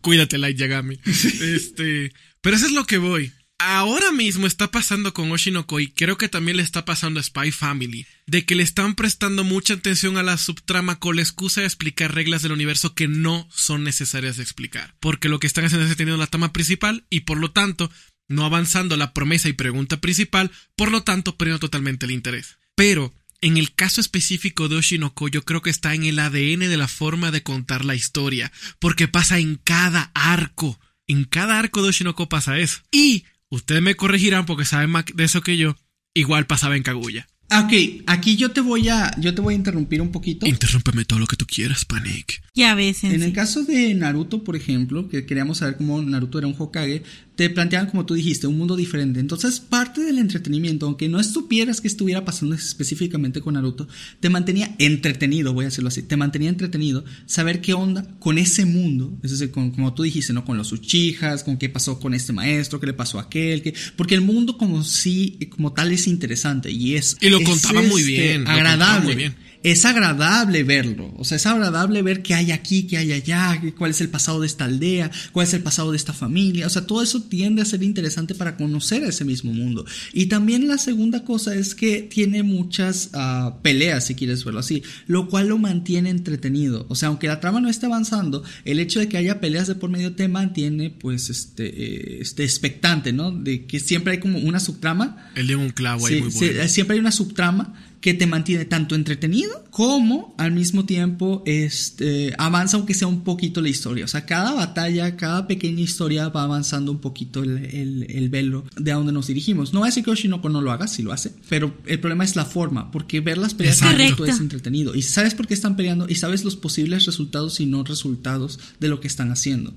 Cuídate, Light Yagami. Este, pero eso es lo que voy. Ahora mismo está pasando con Oshinoko y creo que también le está pasando a Spy Family, de que le están prestando mucha atención a la subtrama con la excusa de explicar reglas del universo que no son necesarias de explicar, porque lo que están haciendo es teniendo la trama principal y por lo tanto no avanzando la promesa y pregunta principal, por lo tanto perdiendo totalmente el interés. Pero en el caso específico de Oshinoko, yo creo que está en el ADN de la forma de contar la historia, porque pasa en cada arco. En cada arco de Oshinoko pasa eso. Y ustedes me corregirán porque saben más de eso que yo. Igual pasaba en Kaguya. Ah, Ok, aquí yo te voy a, yo te voy a interrumpir un poquito. Interrúmpeme todo lo que tú quieras, Panic. Ya ves, En el caso de Naruto, por ejemplo, que queríamos saber cómo Naruto era un Hokage, te planteaban, como tú dijiste, un mundo diferente. Entonces, parte del entretenimiento, aunque no supieras que estuviera pasando específicamente con Naruto, te mantenía entretenido, voy a decirlo así, te mantenía entretenido saber qué onda con ese mundo. Es decir, con, como tú dijiste, ¿no? Con los Uchijas, con qué pasó con este maestro, qué le pasó a aquel, qué... porque el mundo como sí, como tal es interesante y es... Y lo es, contaba muy este, bien, Agradable. muy bien. Es agradable verlo. O sea, es agradable ver qué hay aquí, qué hay allá, cuál es el pasado de esta aldea, cuál es el pasado de esta familia. O sea, todo eso tiende a ser interesante para conocer ese mismo mundo. Y también la segunda cosa es que tiene muchas uh, peleas, si quieres verlo así, lo cual lo mantiene entretenido. O sea, aunque la trama no esté avanzando, el hecho de que haya peleas de por medio te mantiene, pues, este, eh, este expectante, ¿no? De que siempre hay como una subtrama. El de un clavo ahí Sí, muy sí, bueno. siempre hay una subtrama que te mantiene tanto entretenido como al mismo tiempo este, avanza aunque sea un poquito la historia. O sea, cada batalla, cada pequeña historia va avanzando un poquito el, el, el velo de a dónde nos dirigimos. No voy a decir que Oshinoko no lo haga, si lo hace, pero el problema es la forma, porque ver las peleas Exacto. es entretenido. Y sabes por qué están peleando y sabes los posibles resultados y no resultados de lo que están haciendo.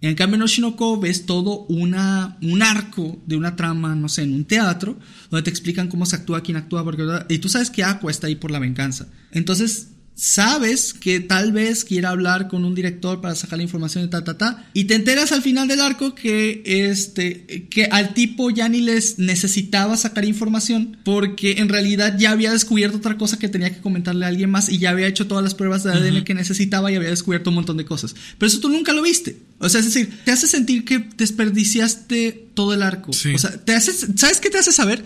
En cambio, en Oshinoko ves todo una, un arco de una trama, no sé, en un teatro, donde te explican cómo se actúa, quién actúa, porque, y tú sabes que Aqua está ahí por la venganza. Entonces, sabes que tal vez quiera hablar con un director para sacar la información de ta, ta, ta, y te enteras al final del arco que, este, que al tipo ya ni les necesitaba sacar información, porque en realidad ya había descubierto otra cosa que tenía que comentarle a alguien más y ya había hecho todas las pruebas de ADN que necesitaba y había descubierto un montón de cosas. Pero eso tú nunca lo viste. O sea, es decir, te hace sentir que desperdiciaste todo el arco. Sí. O sea, te hace, ¿sabes qué te hace saber?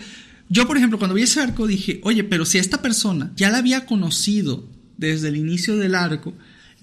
Yo, por ejemplo, cuando vi ese arco dije, oye, pero si esta persona ya la había conocido desde el inicio del arco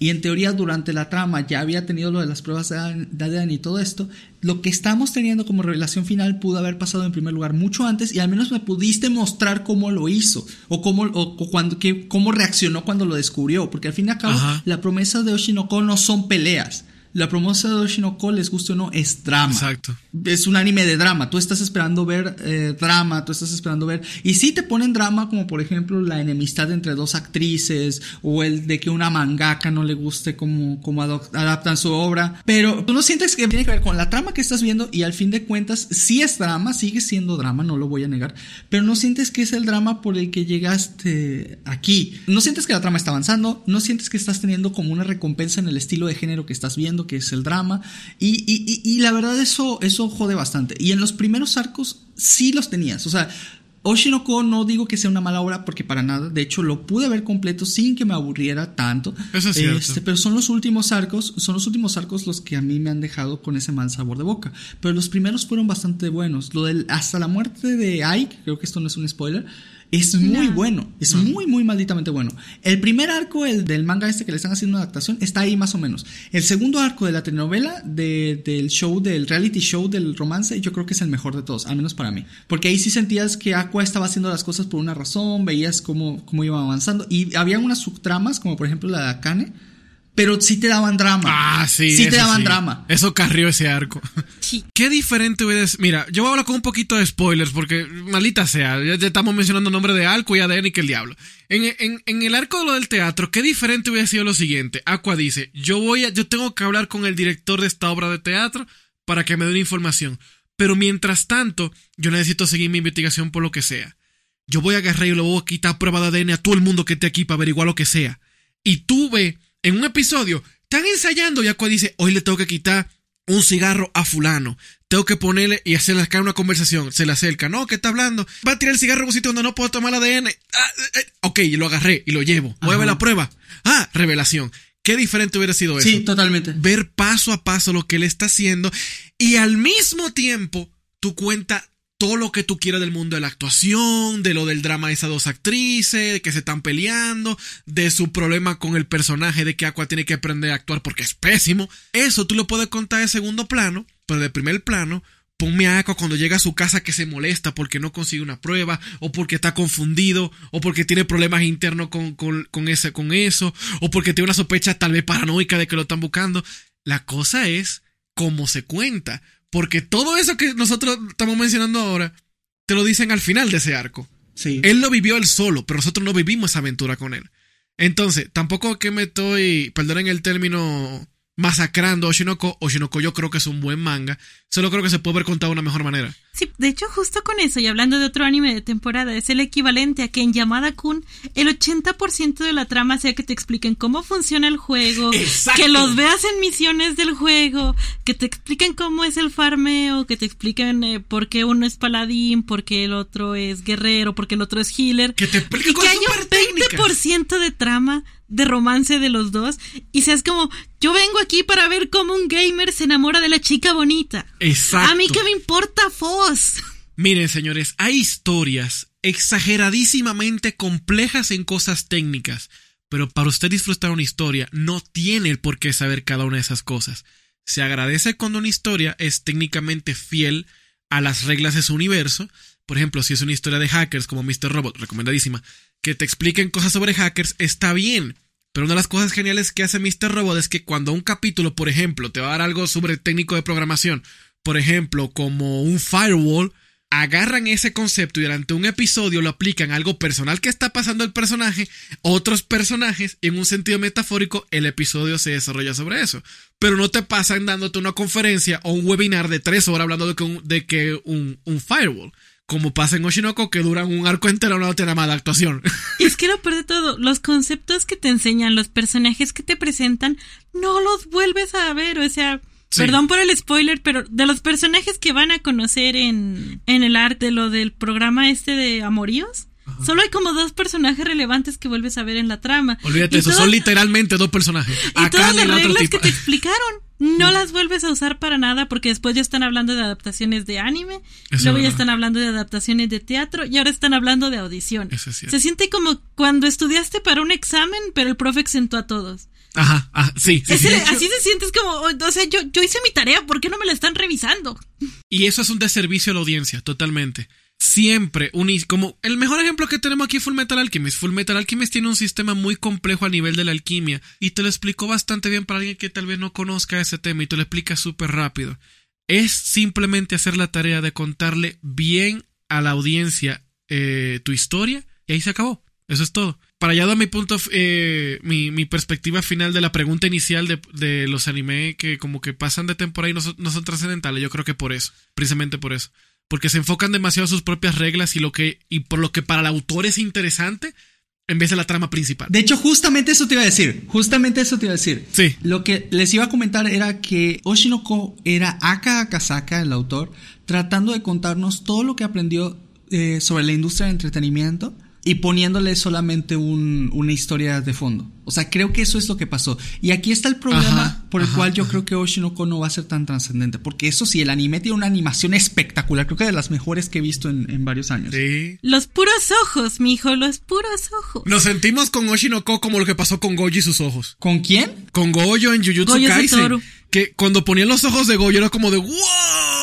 y en teoría durante la trama ya había tenido lo de las pruebas de ADN y todo esto, lo que estamos teniendo como revelación final pudo haber pasado en primer lugar mucho antes y al menos me pudiste mostrar cómo lo hizo o cómo, o, o cuando, que, cómo reaccionó cuando lo descubrió, porque al fin y al cabo Ajá. la promesa de Oshinoko no son peleas. La promesa de Oshinoko, les guste o no, es drama. Exacto. Es un anime de drama. Tú estás esperando ver eh, drama, tú estás esperando ver. Y sí te ponen drama, como por ejemplo la enemistad entre dos actrices, o el de que una mangaka no le guste cómo, cómo ado- adaptan su obra. Pero tú no sientes que tiene que ver con la trama que estás viendo, y al fin de cuentas, sí es drama, sigue siendo drama, no lo voy a negar. Pero no sientes que es el drama por el que llegaste aquí. No sientes que la trama está avanzando, no sientes que estás teniendo como una recompensa en el estilo de género que estás viendo, que es el drama. Y, y- y- y la verdad, eso, eso jode bastante. Y en los primeros arcos sí los tenías. O sea, Oshinoko no digo que sea una mala obra porque para nada. De hecho, lo pude ver completo sin que me aburriera tanto. Eso es cierto. Este, pero son los últimos arcos, son los últimos arcos los que a mí me han dejado con ese mal sabor de boca. Pero los primeros fueron bastante buenos. Lo del hasta la muerte de Ike, creo que esto no es un spoiler. Es muy No. bueno, es muy, muy malditamente bueno. El primer arco, el del manga este que le están haciendo una adaptación, está ahí más o menos. El segundo arco de la telenovela, de- del show, del reality show del romance, yo creo que es el mejor de todos, al menos para mí. Porque ahí sí sentías que Aqua estaba haciendo las cosas por una razón, veías cómo, cómo iban avanzando. Y había unas subtramas, como por ejemplo la de Akane, pero sí te daban drama. Ah, sí. Sí te daban sí. drama. Eso carrió ese arco. Sí. ¿Qué diferente hubiera sido? Mira, yo voy a hablar con un poquito de spoilers porque malita sea, ya, estamos mencionando nombre de Alco y ADN y que el diablo. En, en- en el arco de lo del teatro, ¿qué diferente hubiera sido lo siguiente? Aqua dice, yo voy a, yo tengo que hablar con el director de esta obra de teatro para que me dé una información. Pero mientras tanto, yo necesito seguir mi investigación por lo que sea. Yo voy a agarrar y le voy a quitar prueba de ADN a todo el mundo que esté aquí para averiguar lo que sea. Y tú ve, en un episodio, están ensayando y Aqua dice, hoy le tengo que quitar un cigarro a fulano. Tengo que ponerle y hacerle acá una conversación. Se le acerca, ¿no? ¿Qué está hablando? Va a tirar el cigarro a un sitio donde no puedo tomar ADN. Ah, eh, eh. Ok, lo agarré y lo llevo. Ajá. la prueba. Ah, revelación. Qué diferente hubiera sido eso Sí, totalmente. ver paso a paso lo que él está haciendo y al mismo tiempo tú cuentas todo lo que tú quieras del mundo de la actuación, de lo del drama de esas dos actrices, de que se están peleando, de su problema con el personaje, de que Aqua tiene que aprender a actuar porque es pésimo. Eso tú lo puedes contar de segundo plano, pero de primer plano, ponme a Aqua cuando llega a su casa que se molesta porque no consigue una prueba, o porque está confundido, o porque tiene problemas internos con, con, con ese, con eso, o porque tiene una sospecha tal vez paranoica de que lo están buscando. La cosa es cómo se cuenta. Porque todo eso que nosotros estamos mencionando ahora, te lo dicen al final de ese arco. Sí. Él lo vivió él solo, pero nosotros no vivimos esa aventura con él. Entonces, tampoco que me estoy, perdonen el término, masacrando a Oshinoko. Oshinoko yo creo que es un buen manga. Solo creo que se puede haber contado de una mejor manera. Sí, de hecho, justo con eso, y hablando de otro anime de temporada, es el equivalente a que en Yamada Kun el 80% de la trama sea que te expliquen cómo funciona el juego, Exacto. que los veas en misiones del juego, que te expliquen cómo es el farmeo, que te expliquen eh, por qué uno es paladín, por qué el otro es guerrero, por qué el otro es healer. Que te explique y que haya un súper técnicas. 20% de trama, de romance de los dos, y seas como, yo vengo aquí para ver cómo un gamer se enamora de la chica bonita. Exacto. A mí que me importa Foss. Miren, señores, hay historias exageradísimamente complejas en cosas técnicas, pero para usted disfrutar una historia no tiene el por qué saber cada una de esas cosas. Se agradece cuando una historia es técnicamente fiel a las reglas de su universo. Por ejemplo, si es una historia de hackers como Mr. Robot, recomendadísima, que te expliquen cosas sobre hackers, está bien. Pero una de las cosas geniales que hace Mr. Robot es que cuando un capítulo, por ejemplo, te va a dar algo sobre técnico de programación, por ejemplo, como un firewall, agarran ese concepto y durante un episodio lo aplican a algo personal que está pasando el personaje, otros personajes, y en un sentido metafórico, el episodio se desarrolla sobre eso. Pero no te pasan dándote una conferencia o un webinar de tres horas hablando de que un, firewall. Como pasa en Oshinoko, que duran un arco entero, no tiene más de actuación. Y es que lo peor de todo, los conceptos que te enseñan, los personajes que te presentan, no los vuelves a ver, o sea, Sí. Perdón por el spoiler, pero de los personajes que van a conocer en, en el arte, lo del programa este de Amoríos, solo hay como dos personajes relevantes que vuelves a ver en la trama. Olvídate Y eso, todas- son literalmente dos personajes. Y Acá todas las reglas que te explicaron, no las vuelves a usar para nada porque después ya están hablando de adaptaciones de anime, luego ya están hablando de adaptaciones de teatro y ahora están hablando de audiciones. Eso. Se siente como cuando estudiaste para un examen, pero el profe exentó a todos. Ajá, ajá, sí, sí. así se siente, es como, o sea, yo, yo hice mi tarea, ¿por qué no me la están revisando? Y eso es un deservicio a la audiencia, totalmente. Siempre, un, is- como el mejor ejemplo que tenemos aquí Full Metal Alchemist. Full Metal Alchemist tiene un sistema muy complejo a nivel de la alquimia y te lo explicó bastante bien para alguien que tal vez no conozca ese tema y te lo explica súper rápido. Es simplemente hacer la tarea de contarle bien a la audiencia eh, tu historia y ahí se acabó. Eso es todo. Para allá dar mi punto, eh, mi, mi perspectiva final de la pregunta inicial de, de los anime que como que pasan de temporada y no son, no son trascendentales, yo creo que por eso, precisamente por eso. Porque se enfocan demasiado a sus propias reglas y lo que, y por lo que para el autor es interesante, en vez de la trama principal. De hecho, justamente eso te iba a decir. Justamente eso te iba a decir. Sí. Lo que les iba a comentar era que Oshinoko era Aka Akasaka, el autor, tratando de contarnos todo lo que aprendió eh, sobre la industria del entretenimiento y poniéndole solamente un- una historia de fondo. O sea, creo que eso es lo que pasó. Y aquí está el problema Ajá, por el ajá, cual yo ajá. creo que Oshinoko no va a ser tan trascendente. Porque eso sí, el anime tiene una animación espectacular. Creo que de las mejores que he visto en, en varios años. Sí. Los puros ojos, mijo, los puros ojos. Nos sentimos con Oshinoko como lo que pasó con Gojo y sus ojos. ¿Con quién? Con Goyo en Jujutsu Gojo Kaisen. Satoru. Que cuando ponían los ojos de Goyo era como de ¡Wow!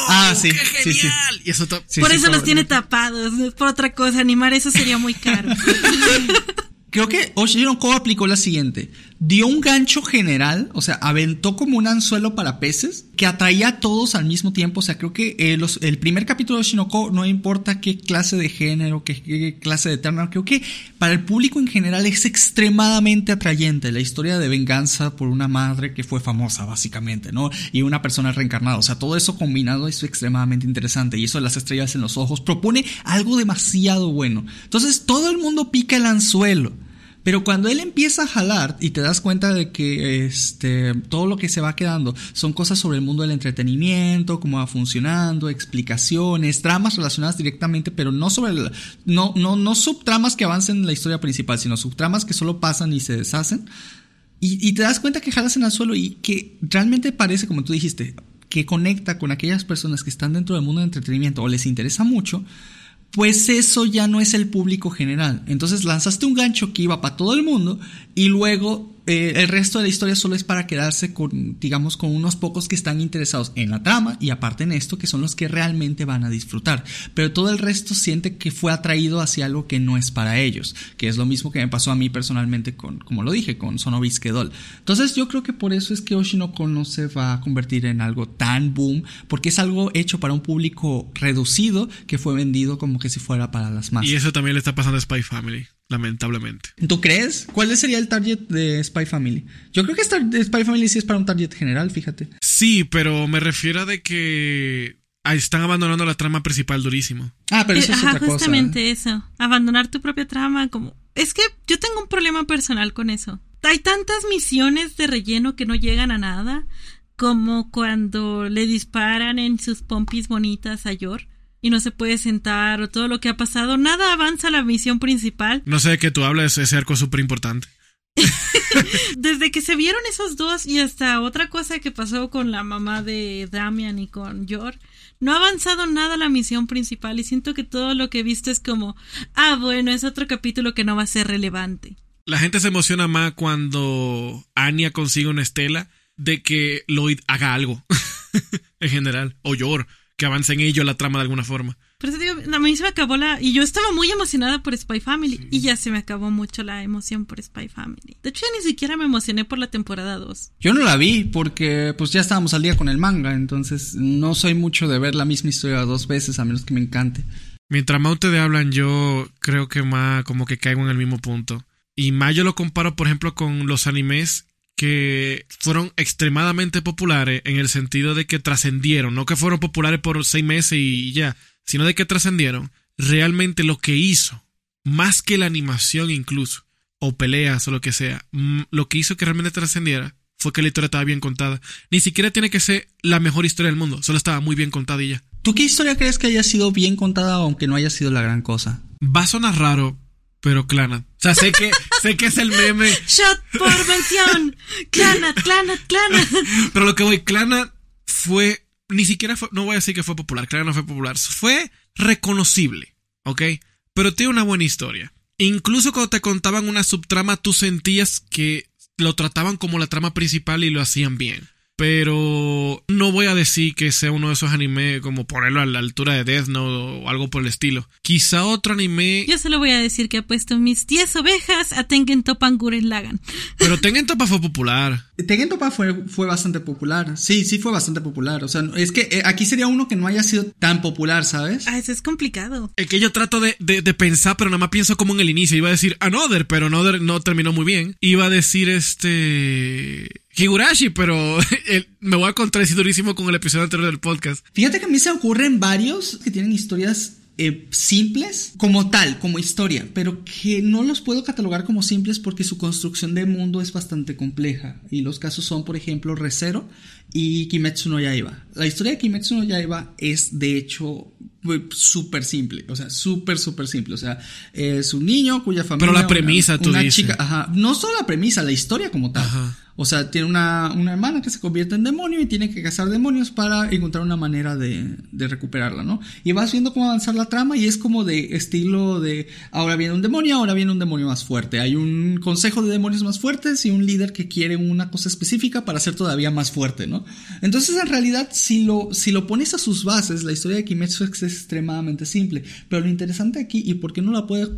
Ah, sí, ¡Qué sí, sí. genial! Y eso Sí, por sí, eso los tiene tapados, no es por otra cosa, animar eso sería muy caro. Creo que Oshinoko aplicó la siguiente. Dio un gancho general, o sea, aventó como un anzuelo para peces que atraía a todos al mismo tiempo. O sea, creo que eh, los- el primer capítulo de Oshinoko, no importa qué clase de género, qué, clase de tema, creo que para el público en general es extremadamente atrayente. La historia de venganza por una madre que fue famosa, básicamente, ¿no? Y una persona reencarnada. O sea, todo eso combinado es extremadamente interesante. Y eso de las estrellas en los ojos propone algo demasiado bueno. Entonces, todo el mundo pica el anzuelo. Pero cuando él empieza a jalar y te das cuenta de que este, todo lo que se va quedando son cosas sobre el mundo del entretenimiento, cómo va funcionando, explicaciones, tramas relacionadas directamente, pero no sobre el- no, no, no subtramas que avancen en la historia principal, sino subtramas que solo pasan y se deshacen. Y, y te das cuenta que jalas en el suelo y que realmente parece, como tú dijiste, que conecta con aquellas personas que están dentro del mundo del entretenimiento o les interesa mucho, pues eso ya no es el público general. Entonces lanzaste un gancho que iba para todo el mundo y luego eh, el resto de la historia solo es para quedarse con, digamos, con unos pocos que están interesados en la trama y aparte en esto, que son los que realmente van a disfrutar. Pero todo el resto siente que fue atraído hacia algo que no es para ellos, que es lo mismo que me pasó a mí personalmente con, como lo dije, con Sonobiske Doll. Entonces yo creo que por eso es que Oshinoko no se va a convertir en algo tan boom, porque es algo hecho para un público reducido que fue vendido como que si fuera para las masas. Y eso también le está pasando a Spy Family, lamentablemente. ¿Tú crees? ¿Cuál sería el target de Spy Family? Yo creo que Star- Spy Family sí es para un target general, fíjate. Sí, pero me refiero a de que ah, están abandonando la trama principal durísimo. Ah, pero eso Eh, es Ajá, otra cosa. justamente eso. Abandonar tu propia trama, como. Es que yo tengo un problema personal con eso. Hay tantas misiones de relleno que no llegan a nada, como cuando le disparan en sus pompis bonitas a Yor. Y no se puede sentar o todo lo que ha pasado, nada avanza la misión principal. No sé de qué tú hablas, ese arco es súper importante. Desde que se vieron esos dos y hasta otra cosa que pasó con la mamá de Damian y con Yor, no ha avanzado nada la misión principal y siento que todo lo que he visto es como, ah, bueno, es otro capítulo que no va a ser relevante. La gente se emociona más cuando Anya consigue una estela de que Lloyd haga algo en general, o Yor, que avance en ello la trama de alguna forma. Pero te digo, a mí se me acabó la... Y yo estaba muy emocionada por Spy Family. Y ya se me acabó mucho la emoción por Spy Family. De hecho, ya ni siquiera me emocioné por la temporada 2. Yo no la vi porque pues ya estábamos al día con el manga. Entonces no soy mucho de ver la misma historia dos veces a menos que me encante. Mientras más ustedes hablan, yo creo que más como que caigo en el mismo punto. Y más yo lo comparo, por ejemplo, con los animes que fueron extremadamente populares en el sentido de que trascendieron, no que fueron populares por seis meses y ya, sino de que trascendieron, realmente lo que hizo, más que la animación incluso, o peleas o lo que sea, lo que hizo que realmente trascendiera fue que la historia estaba bien contada. Ni siquiera tiene que ser la mejor historia del mundo, solo estaba muy bien contada y ya. ¿Tú qué historia crees que haya sido bien contada aunque no haya sido la gran cosa? Va a sonar raro, pero Clanat. O sea, sé que, sé que es el meme. Shot por mención. Clanat, Clanat, Clanat. Pero lo que voy, Clanat fue ni siquiera fue, no voy a decir que fue popular, claro, no fue popular, fue reconocible, ¿ok? Pero tiene una buena historia. Incluso cuando te contaban una subtrama, tú sentías que lo trataban como la trama principal y lo hacían bien. Pero no voy a decir que sea uno de esos animes como ponerlo a la altura de Death Note o algo por el estilo. Quizá otro anime. Yo solo voy a decir que he puesto mis 10 ovejas a Tengen Toppa Guren Lagan. Pero Tengen Toppa fue popular. Tengen Toppa fue, fue bastante popular. Sí, sí fue bastante popular. O sea, es que eh, aquí sería uno que no haya sido tan popular, ¿sabes? Ah, eso es complicado. El que yo trato de, de, pensar, pero nada más pienso como en el inicio. Iba a decir Another, pero Another no terminó muy bien. Iba a decir este. Higurashi, pero me voy a contradecir durísimo con el episodio anterior del podcast. Fíjate que a mí se ocurren varios que tienen historias eh, simples como tal, como historia, pero que no los puedo catalogar como simples porque su construcción de mundo es bastante compleja. Y los casos son, por ejemplo, Recero y Kimetsu no Yaiba. La historia de Kimetsu no Yaiba es, de hecho, súper simple, o sea, súper, súper simple. O sea, es un niño cuya familia... Pero la premisa, tú dices. Chica, ajá, no solo la premisa, la historia como tal. Ajá. O sea, tiene una, una, hermana que se convierte en demonio y tiene que cazar demonios para encontrar una manera de, de, recuperarla, ¿no? Y vas viendo cómo avanzar la trama y es como de estilo de ahora viene un demonio, ahora viene un demonio más fuerte. Hay un consejo de demonios más fuertes y un líder que quiere una cosa específica para ser todavía más fuerte, ¿no? Entonces, en realidad, si lo, si lo pones a sus bases, la historia de Kimetsu es extremadamente simple. Pero lo interesante aquí, y por qué no la puedes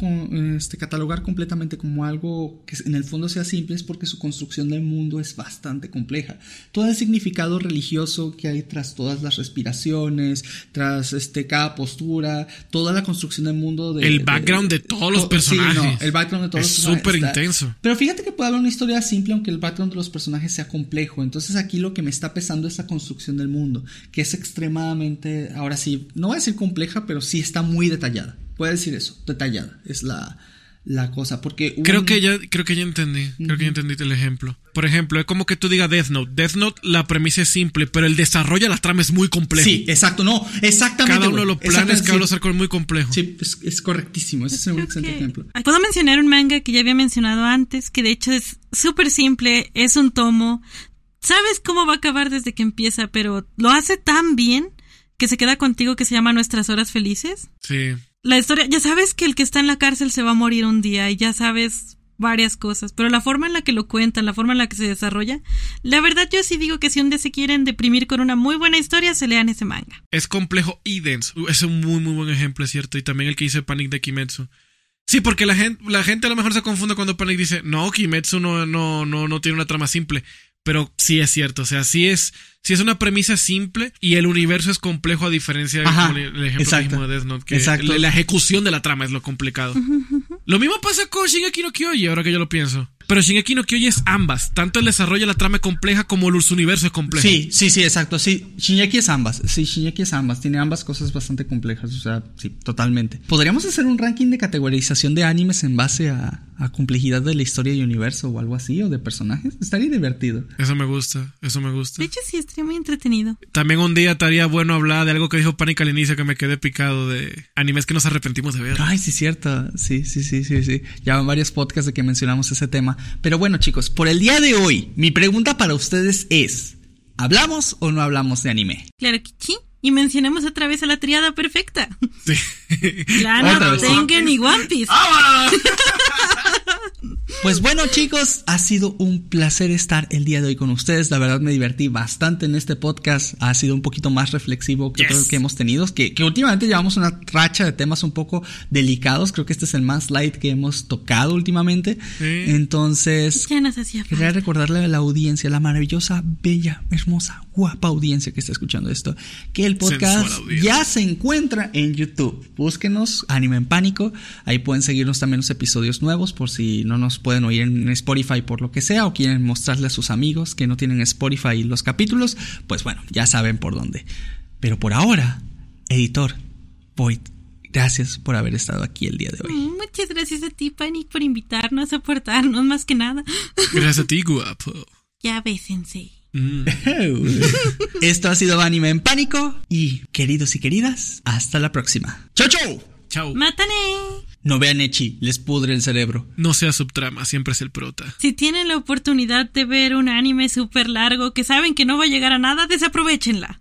este, catalogar completamente como algo que en el fondo sea simple, es porque su construcción del mundo es bastante compleja. Todo el significado religioso que hay tras todas las respiraciones, tras este, cada postura, toda la construcción del mundo. De, el background de, todos los personajes. el background de todos es súper intenso. Pero fíjate que puede haber una historia simple aunque el background de los personajes sea complejo. Entonces aquí lo que me está pesando es la construcción del mundo, que es extremadamente, ahora sí, no voy a decir compleja, pero sí está muy detallada. Puede decir eso, detallada. Es la, la cosa. Porque creo que ya, creo que ya entendí. Creo que ya entendí el ejemplo. Por ejemplo, es como que tú digas Death Note. Death Note, la premisa es simple, pero el desarrollo de la trama es muy complejo. Sí, exacto, no, exactamente. Cada uno de los planes, cada uno los es muy complejo. Sí, es, correctísimo. Ese es un excelente ejemplo. Puedo mencionar un manga que ya había mencionado antes, que de hecho es súper simple, es un tomo. Sabes cómo va a acabar desde que empieza, pero lo hace tan bien que se queda contigo que se llama Nuestras Horas Felices. Sí la historia, ya sabes que el que está en la cárcel se va a morir un día y ya sabes varias cosas, pero la forma en la que lo cuentan, la forma en la que se desarrolla, la verdad yo sí digo que si un día se quieren deprimir con una muy buena historia, se lean ese manga. Es complejo y denso, es un muy muy buen ejemplo, es cierto, y también el que dice Panic de Kimetsu. Sí, porque la gente, la gente a lo mejor se confunde cuando Panic dice, no, Kimetsu no, no, no, no tiene una trama simple. Pero sí es cierto, o sea, sí es, sí es una premisa simple y el universo es complejo a diferencia del ejemplo de Death Note, que la, ejecución de la trama es lo complicado. Lo mismo pasa con Shingeki no Kyoji, ahora que yo lo pienso. Pero Shingeki no Kyoji es ambas, tanto el desarrollo de la trama es compleja como el universo es complejo. Sí, sí, sí, exacto, sí, Shingeki es ambas, sí, Shingeki es ambas, tiene ambas cosas bastante complejas, o sea, sí, totalmente. ¿Podríamos hacer un ranking de categorización de animes en base a, a complejidad de la historia y universo o algo así, o de personajes. Estaría divertido. Eso me gusta, eso me gusta. De hecho, sí, estaría muy entretenido. También un día estaría bueno hablar de algo que dijo Panic al inicio que me quedé picado de animes que nos arrepentimos de ver. Ay, sí, cierto. Sí, sí, sí, sí, sí. Ya van varios podcasts de que mencionamos ese tema. Pero bueno, chicos, por el día de hoy, mi pregunta para ustedes es: ¿hablamos o no hablamos de anime? Claro que sí. Y mencionemos otra vez a la triada perfecta. Sí. Vez. Tengen y One Piece. Pues bueno chicos, ha sido un placer estar el día de hoy con ustedes. La verdad me divertí bastante en este podcast. Ha sido un poquito más reflexivo que Yes. que hemos tenido. Que, que últimamente llevamos una racha de temas un poco delicados. Creo que este es el más light que hemos tocado últimamente. Sí. Entonces, Ya nos hacía quería recordarle a la audiencia, la maravillosa, bella, hermosa, guapa audiencia que está escuchando esto, que el podcast ya se encuentra en YouTube. Búsquenos, Anime en Pánico. Ahí pueden seguirnos también los episodios nuevos por si no nos pueden oír en Spotify por lo que sea o quieren mostrarle a sus amigos que no tienen Spotify los capítulos. Pues bueno, ya saben por dónde. Pero por ahora, editor, Void, gracias por haber estado aquí el día de hoy. Mm, Muchas gracias a ti, Panic, por invitarnos, soportarnos, más que nada. Gracias a ti, guapo. Ya bésense. Mm. Esto ha sido Anime en Pánico y queridos y queridas, hasta la próxima. ¡Chau, chau! Chao. ¡Mátane! No vean Echi, les pudre el cerebro. No sea subtrama, siempre es el prota. Si tienen la oportunidad de ver un anime súper largo que saben que no va a llegar a nada, desaprovechenla.